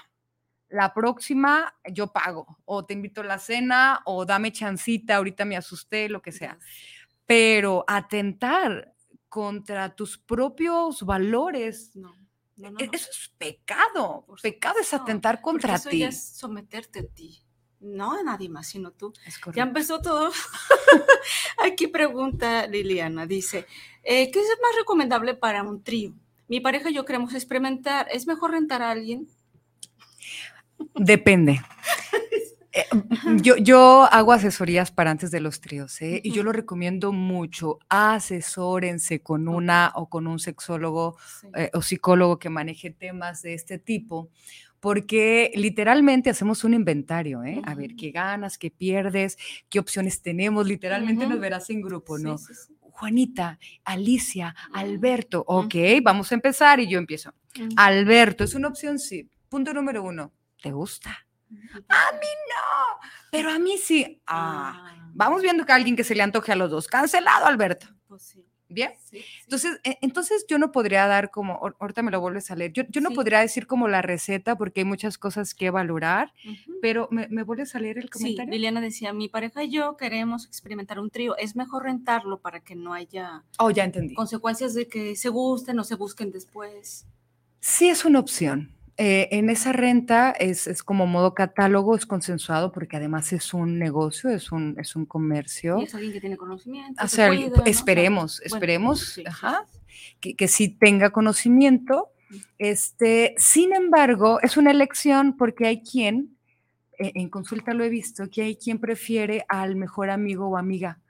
S4: la próxima yo pago o te invito a la cena o dame chancita, ahorita me asusté, lo que sea pero atentar contra tus propios valores,
S3: No, no, no,
S4: e- eso es pecado.
S3: Por
S4: Pecado es atentar contra
S3: eso
S4: ti.
S3: ya es someterte a ti. No a nadie más, sino tú.
S4: Es
S3: Ya empezó todo. *laughs* Aquí pregunta Liliana, dice, eh, ¿qué es más recomendable para un trío? Mi pareja y yo queremos experimentar. ¿Es mejor rentar a alguien?
S4: Depende. *laughs* Eh, Yo, yo hago asesorías para antes de los tríos, ¿eh? y yo lo recomiendo mucho. Asesórense con una o con un sexólogo
S3: Sí.
S4: eh, o psicólogo que maneje temas de este tipo, porque literalmente hacemos un inventario, ¿eh? A ver qué ganas, qué pierdes, qué opciones tenemos. Literalmente nos verás en grupo, ¿no?
S3: sí, sí.
S4: Juanita, Alicia. Alberto, ok, vamos a empezar y yo empiezo. Alberto, es una opción, sí. Punto número uno, ¿te gusta? A mí no, pero a mí sí. Ah,
S3: Ah,
S4: vamos viendo que a alguien que se le antoje a los dos. Cancelado, Alberto.
S3: Pues sí.
S4: Bien.
S3: sí, sí.
S4: Entonces, e- entonces yo no podría dar como, ahor- ahorita me lo vuelves a leer, yo, yo no
S3: Sí.
S4: podría decir como la receta porque hay muchas cosas que valorar, pero ¿me, me vuelves a leer el
S3: Sí,
S4: comentario?
S3: Liliana decía, mi pareja y yo queremos experimentar un trío. Es mejor rentarlo para que no haya
S4: oh, ya entendí.
S3: consecuencias de que se gusten o se busquen después.
S4: Sí es una opción. Eh, en esa renta es, es como modo catálogo, es consensuado porque además es un negocio, es un, es un comercio.
S3: Y es alguien que tiene conocimiento.
S4: O
S3: se ¿no? O sea,
S4: esperemos,
S3: bueno,
S4: esperemos,
S3: sí,
S4: ajá,
S3: sí,
S4: que, que sí tenga conocimiento. Este, sin embargo, es una elección porque hay quien, eh, en consulta lo he visto, que hay quien prefiere al mejor amigo o amiga,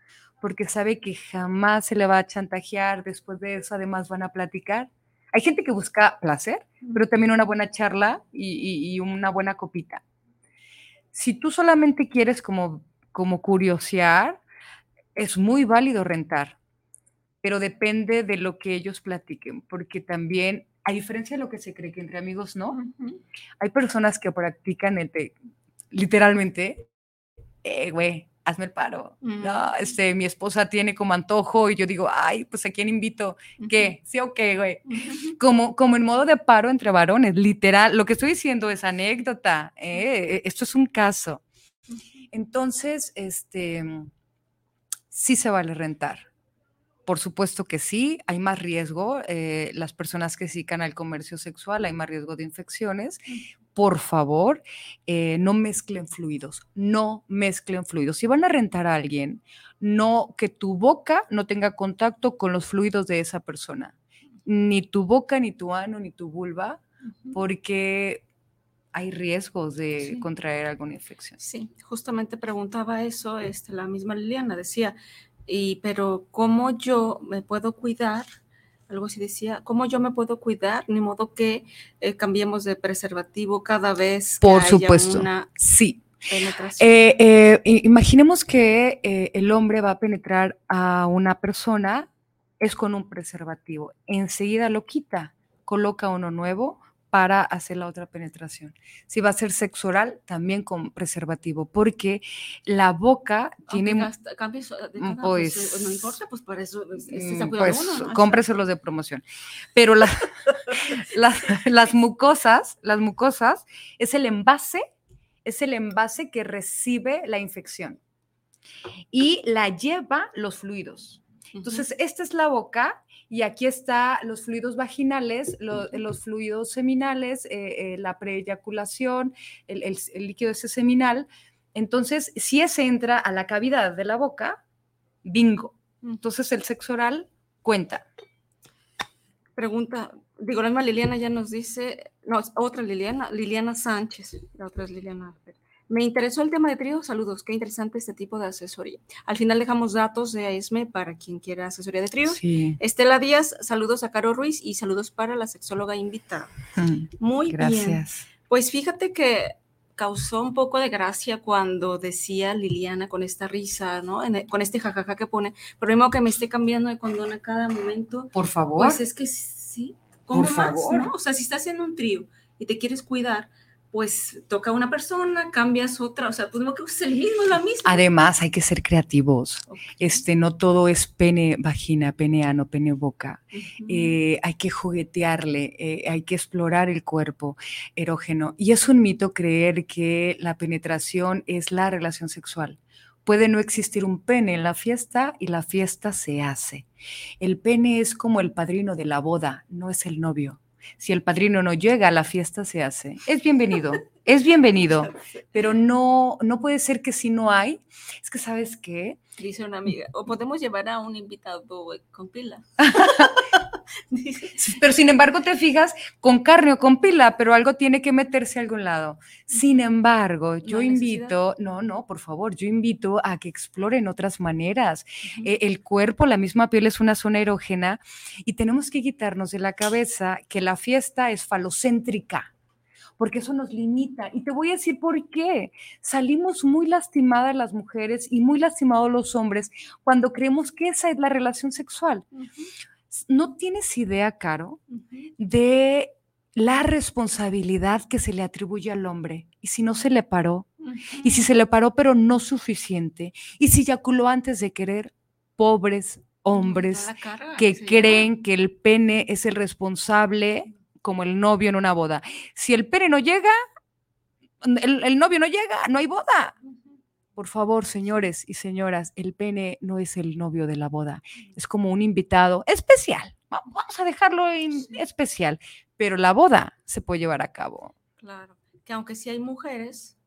S4: porque sabe que jamás se le va a chantajear, después de eso además van a platicar. Hay gente que busca placer, pero también una buena charla y, y- y una buena copita. Si tú solamente quieres como, como curiosear, es muy válido rentar, pero depende de lo que ellos platiquen, porque también, a diferencia de lo que se cree que entre amigos no, hay personas que practican el de- literalmente, eh, güey, hazme el paro. No,
S3: Mm.
S4: este, mi esposa tiene como antojo y yo digo, ay, pues a quién invito, ¿qué? ¿Sí o qué, güey?
S3: Ujú.
S4: Como, como en modo de paro entre varones, literal. Lo que estoy diciendo es anécdota, ¿eh? esto es un caso. Entonces, este, sí se vale rentar. Por supuesto que sí, hay más riesgo. eh, las personas que se dedican al comercio sexual, hay más riesgo de infecciones, por favor, eh, no mezclen fluidos, no mezclen fluidos. Si van a rentar a alguien, no que tu boca no tenga contacto con los fluidos de esa persona, ni tu boca, ni tu ano, ni tu vulva, porque hay riesgos de
S3: Sí.
S4: contraer alguna infección.
S3: Sí, justamente preguntaba eso, este, la misma Liliana decía, y pero ¿cómo yo me puedo cuidar? Algo así decía, ¿cómo yo me puedo cuidar? Ni modo que eh, cambiemos de preservativo cada vez que
S4: Por
S3: haya
S4: supuesto.
S3: una
S4: Sí,
S3: penetración.
S4: Eh, eh, imaginemos que el hombre va a penetrar a una persona, es con un preservativo. Enseguida lo quita, coloca uno nuevo para hacer la otra penetración. Si va a ser sexo oral, también con preservativo, porque la boca
S3: Aunque
S4: tiene...
S3: gasta- cambies
S4: mm,
S3: cada, pues, eh,
S4: pues,
S3: no importa, pues para eso es- es- se
S4: Mm,
S3: cuida
S4: Pues
S3: uno, ¿no?
S4: cómprese los de promoción. Pero la- *laughs* las, las mucosas, las mucosas es el envase, es el envase que recibe la infección y la lleva los fluidos. Entonces, esta es la boca y aquí está los fluidos vaginales, lo- los fluidos seminales, eh, eh, la preeyaculación, el, el- el líquido ese seminal. Entonces, si ese entra a la cavidad de la boca, bingo. Entonces, el sexo oral cuenta.
S3: Pregunta, digo, la misma Liliana ya nos dice, no, otra Liliana, Liliana Sánchez, la otra es Liliana. Alper. Me interesó el tema de trío, saludos, qué interesante este tipo de asesoría. Al final dejamos datos de ESME para quien quiera asesoría de trío.
S4: Sí.
S3: Estela Díaz, saludos a Caro Ruiz y saludos para la sexóloga invitada.
S4: Mm, *laughs*
S3: Muy bien.
S4: Gracias.
S3: Pues fíjate que causó un poco de gracia cuando decía Liliana con esta risa, ¿no? En e- con este jajaja que pone, pero mismo que me esté cambiando de condón a cada momento,
S4: Por favor.
S3: pues es que sí, ¿cómo
S4: Por
S3: más,
S4: favor.
S3: no? O sea, si estás en un trío y te quieres cuidar, pues toca una persona, cambias otra, o sea, pues no que uses el mismo, la misma.
S4: Además, hay que ser creativos. Este, no todo es pene, vagina, pene, ano, pene, boca. Eh, hay que juguetearle, eh, hay que explorar el cuerpo erógeno. Y es un mito creer que la penetración es la relación sexual. Puede no existir un pene en la fiesta y la fiesta se hace. El pene es como el padrino de la boda, no es el novio. Si el padrino no llega, la fiesta se hace. Es bienvenido, *laughs* es bienvenido, pero no, no puede ser que si no hay, es que sabes qué,
S3: Dice una amiga, o podemos llevar a un invitado eh, con pila. *laughs*
S4: Pero sin embargo, te fijas con carne o con pila, pero algo tiene que meterse a algún lado. Sin embargo, yo
S3: necesidad.
S4: invito, no, no, por favor, yo invito a que exploren otras maneras. Eh, el cuerpo, la misma piel es una zona erógena y tenemos que quitarnos de la cabeza que la fiesta es falocéntrica. Porque eso nos limita. Y te voy a decir por qué. Salimos muy lastimadas las mujeres y muy lastimados los hombres cuando creemos que esa es la relación sexual. No tienes idea, Caro, de la responsabilidad que se le atribuye al hombre. Y si no se le paró, y si se le paró pero no suficiente, y si eyaculó antes de querer, pobres hombres
S3: la carga
S4: que creen que el pene es el responsable como el novio en una boda. Si el pene no llega, el, el novio no llega, no hay boda. Por favor, señores y señoras, el pene no es el novio de la boda, es como un invitado especial. Va- Vamos a dejarlo en
S3: Sí.
S4: especial, pero la boda se puede llevar a cabo.
S3: Claro, que aunque sí hay mujeres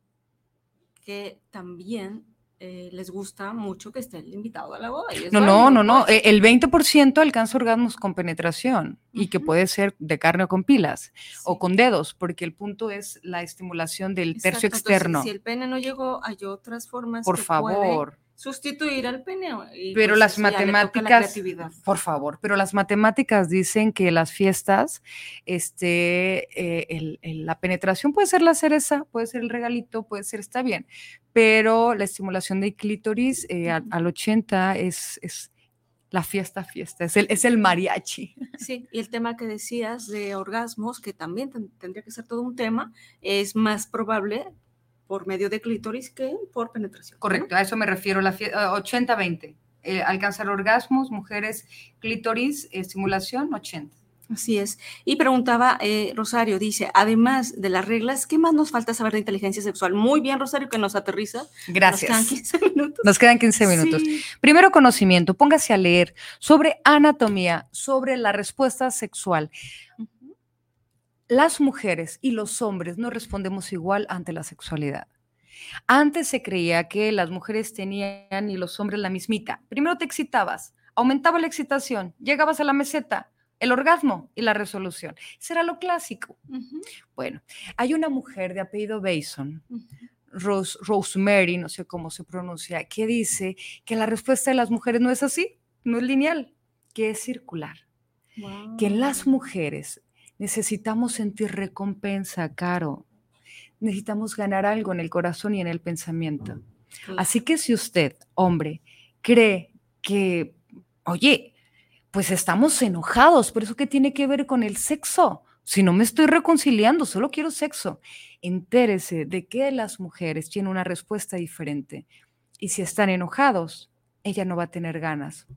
S3: que también eh, les gusta mucho que esté el invitado a la boda. y
S4: No, no, no, no.
S3: pues.
S4: eh, El 20% alcanza orgasmos con penetración y que puede ser de carne o con pilas o con dedos, porque el punto es la estimulación del tercio
S3: entonces,
S4: externo.
S3: si el pene no llegó, hay otras formas
S4: Por
S3: que puede
S4: favor.
S3: Sustituir al pene. y,
S4: Pero
S3: pues,
S4: las
S3: la
S4: matemáticas,
S3: creatividad.
S4: por favor, pero las matemáticas dicen que las fiestas, este, eh, el- el- la penetración puede ser la cereza, puede ser el regalito, puede ser, está bien, pero la estimulación del clítoris eh, al, al 80 es, es la fiesta, fiesta, es el, es el mariachi.
S3: Sí, y el tema que decías de orgasmos, que también ten- tendría que ser todo un tema, es más probable por medio de clítoris que por penetración. ¿no?
S4: Correcto, a eso me refiero, la 80-20. Eh, alcanzar orgasmos, mujeres, clítoris, estimulación, 80.
S3: Así es. Y preguntaba eh, Rosario, dice, además de las reglas, ¿qué más nos falta saber de inteligencia sexual? Muy bien, Rosario, que nos aterriza. Nos quedan
S4: Gracias.
S3: 15 minutos.
S4: Nos quedan 15 minutos.
S3: Sí.
S4: Primero conocimiento, póngase a leer sobre anatomía, sobre la respuesta sexual. Las mujeres y los hombres no respondemos igual ante la sexualidad. Antes se creía que las mujeres tenían y los hombres la mismita. Primero te excitabas, aumentaba la excitación, llegabas a la meseta, el orgasmo y la resolución. Eso era lo clásico. Bueno, hay una mujer de apellido Bason, Rose, Rosemary, no sé cómo se pronuncia, que dice que la respuesta de las mujeres no es así, no es lineal, que es circular. Que en las mujeres necesitamos sentir recompensa, Caro. Necesitamos ganar algo en el corazón y en el pensamiento. Así que si usted, hombre, cree que, oye, pues estamos enojados, por eso que tiene que ver con el sexo. Si no me estoy reconciliando, solo quiero sexo. Entérese de que las mujeres tienen una respuesta diferente. Y si están enojados, ella no va a tener ganas.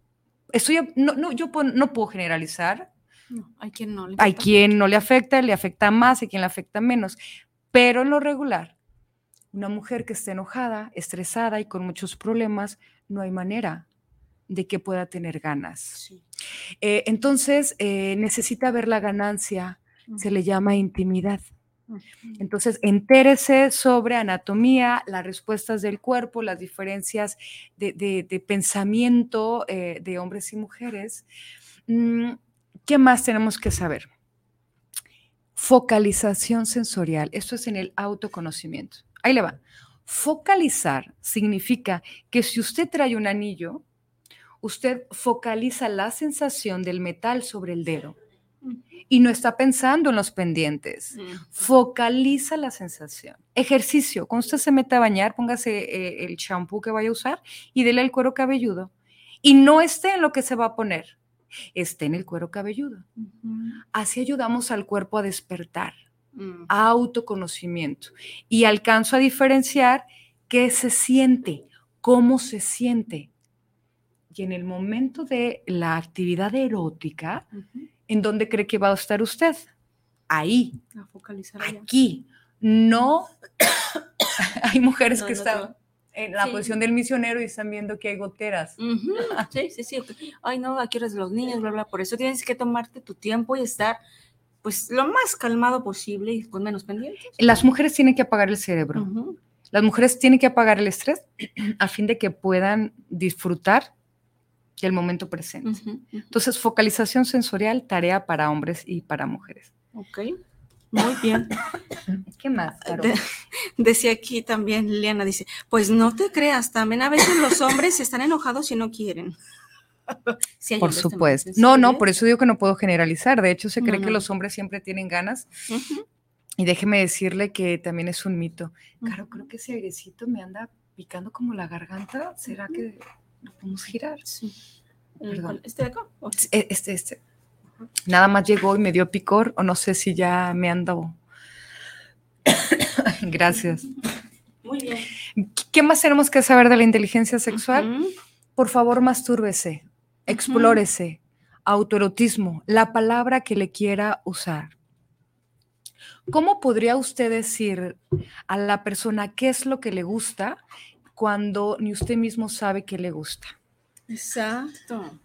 S4: Eso no, no, yo no puedo generalizar.
S3: Hay quien no le
S4: afecta. Hay quien no le afecta, le afecta más, hay quien le afecta menos. Pero en lo regular, una mujer que esté enojada, estresada y con muchos problemas, no hay manera de que pueda tener ganas. Eh, entonces, eh, necesita ver la ganancia, se le llama intimidad. Entonces, entérese sobre anatomía, las respuestas del cuerpo, las diferencias de, pensamiento eh, de hombres y mujeres. Mm, ¿Qué más tenemos que saber? Focalización sensorial. Esto es en el autoconocimiento. Ahí le va. Focalizar significa que si usted trae un anillo, usted focaliza la sensación del metal sobre el dedo y no está pensando en los pendientes. Focaliza la sensación. Ejercicio. Cuando usted se mete a bañar, póngase eh, el champú que vaya a usar y dele el cuero cabelludo. Y no esté en lo que se va a poner, esté en el cuero cabelludo. Así ayudamos al cuerpo a despertar, mm. a autoconocimiento. Y alcanzo a diferenciar qué se siente, cómo se siente. Y en el momento de la actividad erótica, ¿en dónde cree que va a estar usted? Ahí.
S3: A focalizar
S4: Aquí. No. *coughs* *coughs* hay mujeres que están en la posición del misionero y están viendo que hay goteras.
S3: Sí, sí, sí. Ay, no, aquí eres los niños, bla, bla. Por eso tienes que tomarte tu tiempo y estar, pues, lo más calmado posible y con menos pendientes.
S4: Las mujeres tienen que apagar el cerebro. Las mujeres tienen que apagar el estrés *clears throat* a fin de que puedan disfrutar y el momento presente. Entonces, focalización sensorial, tarea para hombres y para mujeres.
S3: Ok, muy bien. *laughs*
S4: ¿Qué más? *laughs*
S3: decía aquí también Liliana, dice, pues no te creas, también a veces los hombres están enojados y no quieren. *laughs*
S4: por supuesto. No, no, por eso digo que no puedo generalizar. De hecho, se cree que los hombres siempre tienen ganas. Y déjeme decirle que también es un mito. Claro, creo que ese airecito me anda picando como la garganta. ¿Será que lo podemos girar. Sí.
S3: ¿Este de acá?
S4: E, este, este. Nada más llegó y me dio picor, o no sé si ya me ando. *coughs* Gracias.
S3: Muy bien.
S4: ¿Qué más tenemos que saber de la inteligencia sexual? Por favor, mastúrbese, explórese, autoerotismo, la palabra que le quiera usar. ¿Cómo podría usted decir a la persona qué es lo que le gusta cuando ni usted mismo sabe qué le gusta.
S3: Exacto.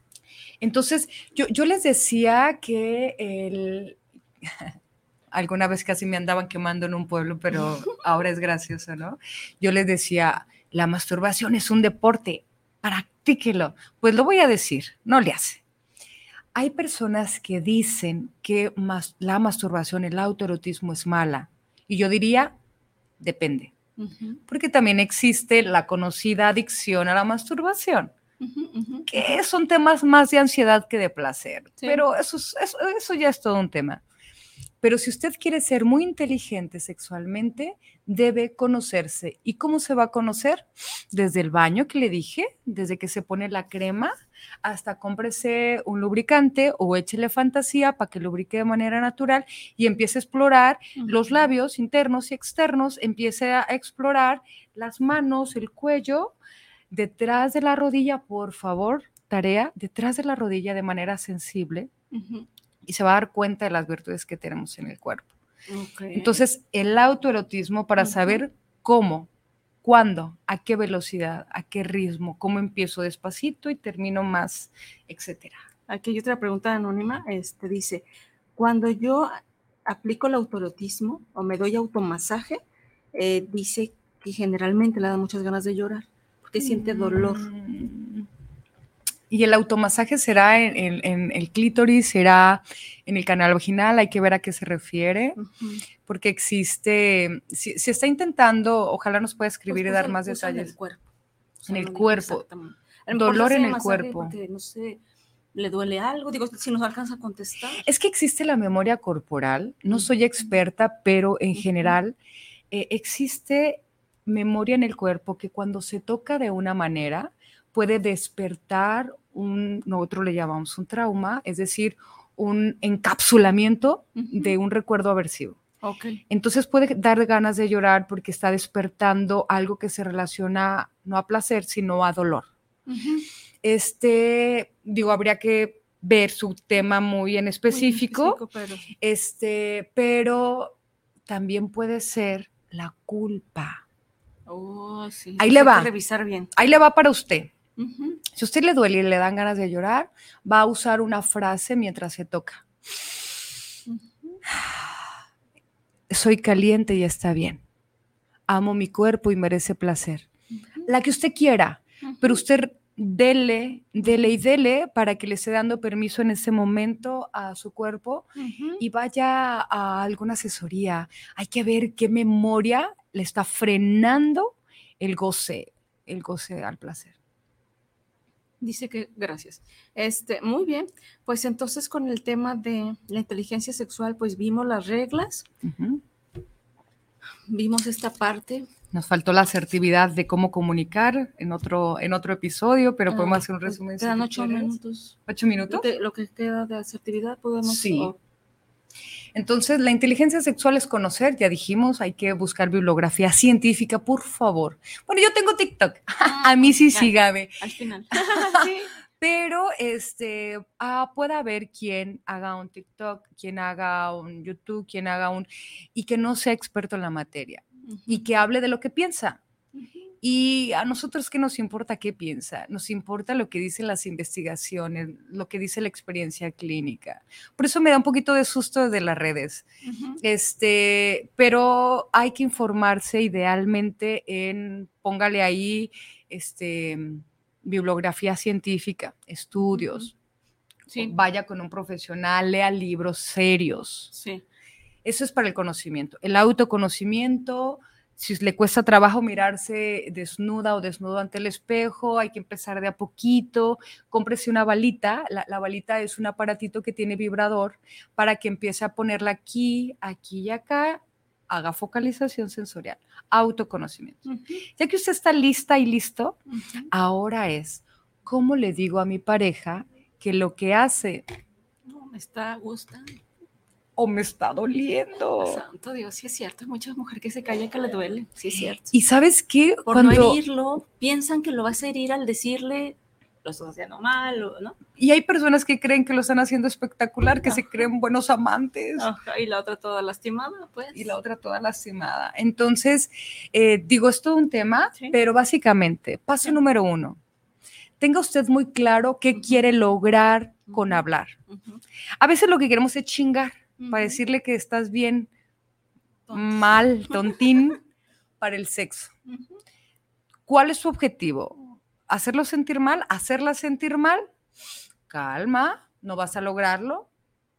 S4: Entonces, yo, les decía que el... *laughs* alguna vez casi me andaban quemando en un pueblo, pero *laughs* ahora es gracioso, ¿no? Yo les decía, la masturbación es un deporte, practíquelo. Pues lo voy a decir, no le hace. Hay personas que dicen que la masturbación, el autoerotismo es mala. Y yo diría, depende porque también existe la conocida adicción a la masturbación, que son temas más de ansiedad que de placer, pero eso, eso ya es todo un tema. Pero si usted quiere ser muy inteligente sexualmente, debe conocerse. ¿Y cómo se va a conocer? Desde el baño que le dije, desde que se pone la crema, hasta cómprese un lubricante o échele fantasía para que lubrique de manera natural y empiece a explorar los labios internos y externos, empiece a explorar las manos, el cuello, detrás de la rodilla, por favor, tarea, detrás de la rodilla de manera sensible y se va a dar cuenta de las virtudes que tenemos en el cuerpo. Entonces, el autoerotismo para saber cómo, cuándo, a qué velocidad, a qué ritmo, cómo empiezo despacito y termino más, etcétera.
S3: Aquí hay otra pregunta anónima, este dice, cuando yo aplico el autorotismo o me doy automasaje, eh, dice que generalmente le da muchas ganas de llorar porque siente dolor.
S4: Mm. Y el automasaje será en, en- en el clítoris, será en el canal vaginal, hay que ver a qué se refiere, porque existe, si, si está intentando, ojalá nos pueda escribir
S3: Pues
S4: y dar más
S3: puso En
S4: detalles.
S3: el cuerpo. O
S4: En el
S3: no
S4: cuerpo. Dolor en el cuerpo.
S3: no sé, le duele algo. Digo, si nos alcanza a contestar.
S4: Es que existe la memoria corporal, no soy experta, pero en general eh, existe memoria en el cuerpo que cuando se toca de una manera puede despertar un, nosotros le llamamos un trauma, es decir, un encapsulamiento de un recuerdo aversivo. Entonces puede dar ganas de llorar porque está despertando algo que se relaciona no a placer, sino a dolor. Este, digo, habría que ver su tema muy en
S3: Muy
S4: específico,
S3: pero-
S4: este, pero también puede ser la culpa.
S3: Oh, sí.
S4: Ahí le va.
S3: revisar bien.
S4: Ahí le va para usted. Si a usted le duele y le dan ganas de llorar, va a usar una frase mientras se toca. Soy caliente y está bien. Amo mi cuerpo y merece placer. La que usted quiera, pero usted dele, dele y dele para que le esté dando permiso en ese momento a su cuerpo y vaya a alguna asesoría. Hay que ver qué memoria le está frenando el goce, el goce al placer.
S3: Dice que, gracias. Este, muy bien. Pues entonces con el tema de la inteligencia sexual, pues vimos las reglas, vimos esta parte.
S4: Nos faltó la asertividad de cómo comunicar en otro, en otro episodio, pero podemos
S3: Ah,
S4: hacer un resumen.
S3: Quedan ocho
S4: quieres.
S3: minutos.
S4: ¿Ocho minutos?
S3: Lo que queda de asertividad podemos.
S4: Sí. Entonces, la inteligencia sexual es conocer, ya dijimos, hay que buscar bibliografía científica, por favor. Bueno, yo tengo TikTok, *laughs* a mí sí
S3: ya,
S4: sígame,
S3: Al final. *laughs* *laughs* Sí.
S4: pero este, ah, puede haber quien haga un TikTok, quien haga un YouTube, quien haga un, y que no sea experto en la materia y que hable de lo que piensa. Y a nosotros, ¿qué nos importa qué piensa? Nos importa lo que dicen las investigaciones, lo que dice la experiencia clínica. Por eso me da un poquito de susto de las redes. Este, pero hay que informarse idealmente en, póngale ahí, este, bibliografía científica, estudios.
S3: Sí.
S4: Vaya con un profesional, lea libros serios.
S3: Sí.
S4: Eso es para el conocimiento. El autoconocimiento, si le cuesta trabajo mirarse desnuda o desnudo ante el espejo, hay que empezar de a poquito. Cómprese una balita. La, la balita es un aparatito que tiene vibrador para que empiece a ponerla aquí, aquí y acá. Haga focalización sensorial, autoconocimiento. Ya que usted está lista y listo, ahora es, ¿cómo le digo a mi pareja que lo que hace
S3: No, me está gustando.
S4: O me está doliendo?
S3: Santo Dios, sí es cierto. Hay mucha mujer que se calla que le duele. Sí es cierto.
S4: Y sabes qué?
S3: Por
S4: Cuando,
S3: no herirlo, piensan que lo vas a herir al decirle lo estás haciendo mal, ¿no?
S4: y hay personas que creen que lo están haciendo espectacular, que se creen buenos amantes.
S3: Ajá, y la otra toda lastimada, pues.
S4: Y la otra toda lastimada. Entonces, eh, digo, es todo un tema,
S3: Sí.
S4: pero básicamente, paso
S3: Sí.
S4: número uno, tenga usted muy claro qué quiere lograr con hablar. A veces lo que queremos es chingar para decirle que estás bien mal, tontín, *laughs* para el sexo. ¿Cuál es su objetivo? ¿Hacerlo sentir mal? ¿Hacerla sentir mal? Calma, no vas a lograrlo,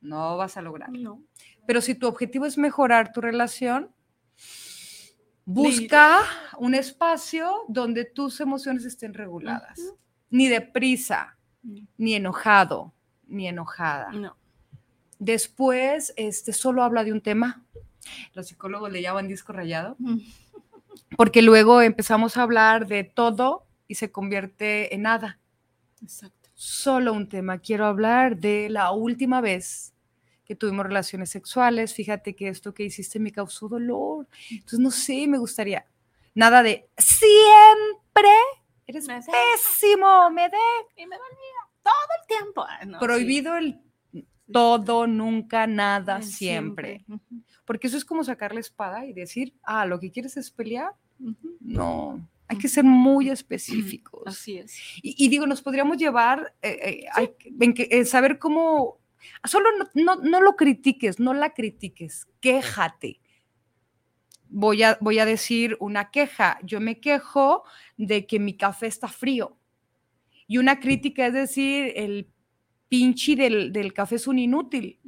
S4: no vas a lograrlo.
S3: No.
S4: Pero si tu objetivo es mejorar tu relación, busca un espacio donde tus emociones estén reguladas. Ni deprisa,
S3: No.
S4: ni enojado, ni enojada.
S3: No.
S4: Después, este, solo habla de un tema. Los psicólogos le llaman disco rayado,
S3: Mm.
S4: porque luego empezamos a hablar de todo y se convierte en nada.
S3: Exacto.
S4: Solo un tema. Quiero hablar de la última vez que tuvimos relaciones sexuales. Fíjate que esto que hiciste me causó dolor. Entonces, no sé, me gustaría. Nada de siempre eres
S3: Me
S4: pésimo, me de
S3: Y me dolía todo el tiempo. Ah, no, sí.
S4: prohibido el todo, nunca, nada, siempre. Porque eso es como sacar la espada y decir, ah, lo que quieres es pelear. No, hay que ser muy específicos.
S3: Así es.
S4: Y, y digo, nos podríamos llevar eh, eh, en que- en saber cómo Solo no, no, no lo critiques, no la critiques, quéjate. Voy a, voy a decir una queja. Yo me quejo de que mi café está frío. Y una crítica es decir, el pinche del, del café es un inútil,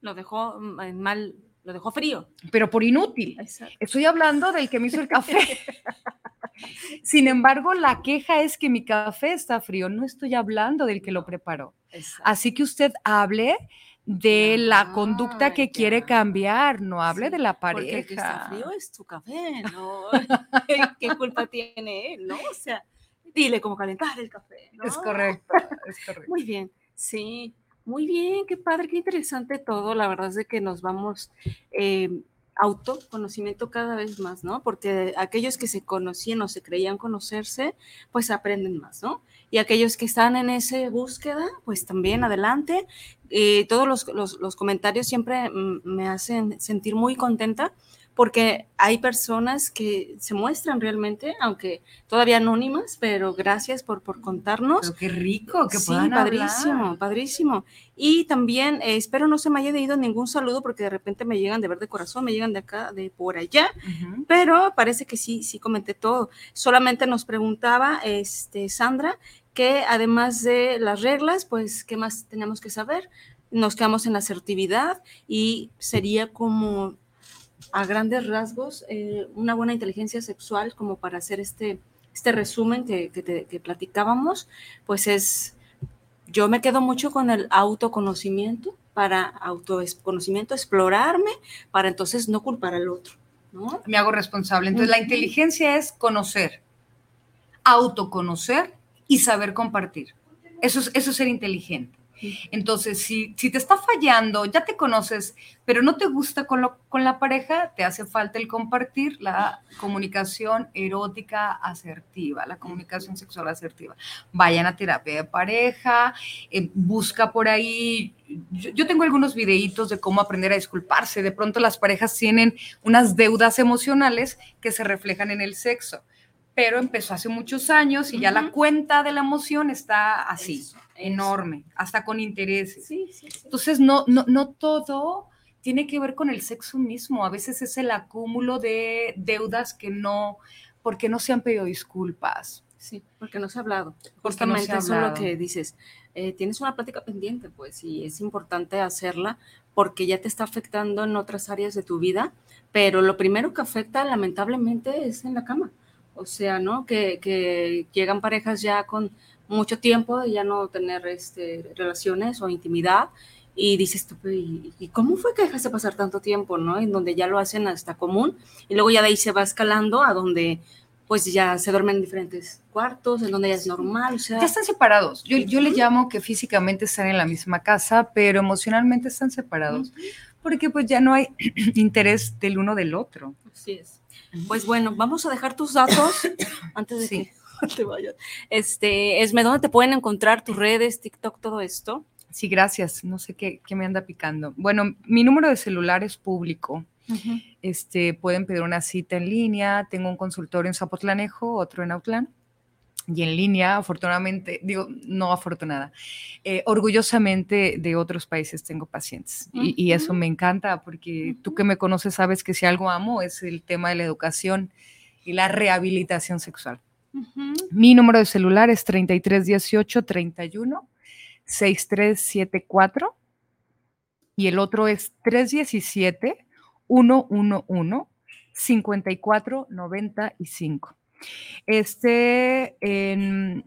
S3: Lo dejó mm, en mal, lo dejó frío.
S4: pero por inútil.
S3: Exacto.
S4: Estoy hablando del que me hizo el café. *laughs* Sin embargo, la queja es que mi café está frío. No estoy hablando del que lo preparó. Así que usted hable de la conducta que quiere cambiar, no hable
S3: Sí,
S4: de la
S3: Porque el que está
S4: pareja.
S3: frío es tu café, ¿no? *laughs* *laughs* ¿Qué culpa tiene él, no? O sea, dile cómo calentar el café, ¿no?
S4: Es correcto, es correcto.
S3: Muy bien, sí, muy bien, qué padre, qué interesante todo. La verdad es de que nos vamos eh, autoconocimiento cada vez más, ¿no? Porque aquellos que se conocían o se creían conocerse, pues aprenden más, ¿no? Y aquellos que están en esa búsqueda, pues también adelante. Eh, todos los, los- los comentarios siempre mm, me hacen sentir muy contenta porque hay personas que se muestran realmente, aunque todavía anónimas, pero gracias por, por contarnos.
S4: Pero qué rico que
S3: Sí,
S4: puedan
S3: padrísimo,
S4: hablar.
S3: padrísimo. Y también eh, espero no se me haya ido ningún saludo porque de repente me llegan de ver de corazón, me llegan de acá, de por allá,
S4: Ujú.
S3: pero parece que sí, sí comenté todo. Solamente nos preguntaba este, Sandra que además de las reglas, pues, ¿qué más teníamos que saber? Nos quedamos en la asertividad y sería como a grandes rasgos eh, una buena inteligencia sexual como para hacer este, este resumen que, que, te- que platicábamos, pues es, yo me quedo mucho con el autoconocimiento para autoconocimiento, explorarme, para entonces no culpar al otro, ¿no?
S4: Me hago responsable. Entonces, la inteligencia es conocer, autoconocer y saber compartir. Eso es, eso es ser inteligente. Entonces, si, si te está fallando, ya te conoces, pero no te gusta con, lo- con la pareja, te hace falta el compartir la comunicación erótica asertiva, la comunicación sexual asertiva. Vayan a terapia de pareja, eh, busca por ahí. Yo, yo tengo algunos videitos de cómo aprender a disculparse. De pronto las parejas tienen unas deudas emocionales que se reflejan en el sexo. Pero empezó hace muchos años y ya la cuenta de la emoción está así,
S3: Eso, eso.
S4: enorme, hasta con intereses.
S3: Sí, sí, sí.
S4: Entonces, no, no, no todo tiene que ver con el sexo mismo. A veces es el acúmulo de deudas que no, porque no se han pedido disculpas.
S3: Sí, porque no se ha hablado.
S4: No
S3: Justamente
S4: ha
S3: eso es lo que dices. Eh, tienes una plática pendiente, pues, y es importante hacerla porque ya te está afectando en otras áreas de tu vida, pero lo primero que afecta lamentablemente es en la cama. O sea, ¿no? Que, que llegan parejas ya con mucho tiempo de ya no tener este, relaciones o intimidad y dices tú, "Pero, ¿y, cómo fue que dejaste pasar tanto tiempo, no? En donde ya lo hacen hasta común y luego ya de ahí se va escalando a donde pues ya se duermen en diferentes cuartos, en donde ya es normal, o sea,
S4: Ya están separados. Yo, yo le llamo que físicamente están en la misma casa, pero emocionalmente están separados. Porque pues ya no hay *clears throat* interés del uno del otro.
S3: Así es. Pues bueno, vamos a dejar tus datos *coughs* antes de
S4: Sí.
S3: que *laughs* te vayas. Este, Esme, ¿dónde te pueden encontrar tus redes, TikTok, todo esto?
S4: Sí, gracias. No sé qué, qué me anda picando. Bueno, mi número de celular es público. Este, pueden pedir una cita en línea. Tengo un consultorio en Zapotlanejo, otro en Autlán. Y en línea, afortunadamente, digo, no afortunada, eh, orgullosamente de otros países tengo pacientes. Y, y eso me encanta porque tú que me conoces sabes que si algo amo es el tema de la educación y la rehabilitación sexual. Mi número de celular es 3318 31 6374 y el otro es 317 111 5495. Este en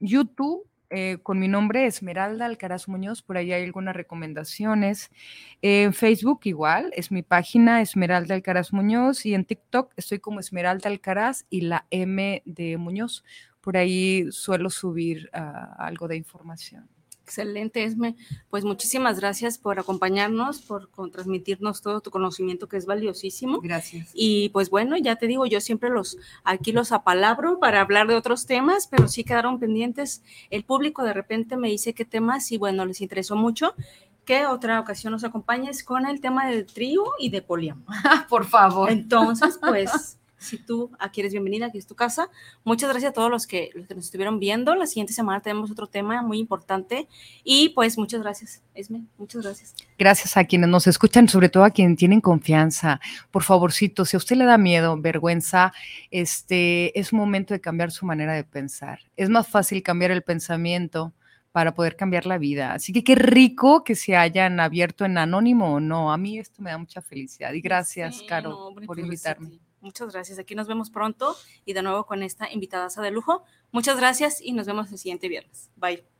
S4: YouTube eh, con mi nombre Esmeralda Alcaraz Muñoz, por ahí hay algunas recomendaciones. En Facebook igual, es mi página Esmeralda Alcaraz Muñoz y en TikTok estoy como Esmeralda Alcaraz y la M de Muñoz. Por ahí suelo subir ah, algo de información.
S3: Excelente, Esme. Pues muchísimas gracias por acompañarnos, por transmitirnos todo tu conocimiento que es valiosísimo.
S4: Gracias.
S3: Y pues bueno, ya te digo, yo siempre los aquí los apalabro para hablar de otros temas, pero sí quedaron pendientes. El público de repente me dice qué temas y bueno, les interesó mucho. Que otra ocasión nos acompañes con el tema del trío y de poliamor. *laughs*
S4: Por favor.
S3: Entonces, pues Si tú aquí eres bienvenida, aquí es tu casa. Muchas gracias a todos los que, los que nos estuvieron viendo. La siguiente semana tenemos otro tema muy importante. Y pues muchas gracias, Esme. Muchas gracias.
S4: Gracias a quienes nos escuchan, sobre todo a quienes tienen confianza. Por favorcito, si a usted le da miedo, vergüenza, este es momento de cambiar su manera de pensar. Es más fácil cambiar el pensamiento para poder cambiar la vida. Así que qué rico que se hayan abierto en anónimo o no. A mí esto me da mucha felicidad y gracias,
S3: Sí,
S4: Caro,
S3: no,
S4: por invitarme.
S3: Muchas gracias. Aquí nos vemos pronto y de nuevo con esta invitada de lujo. Muchas gracias y nos vemos el siguiente viernes. Bye.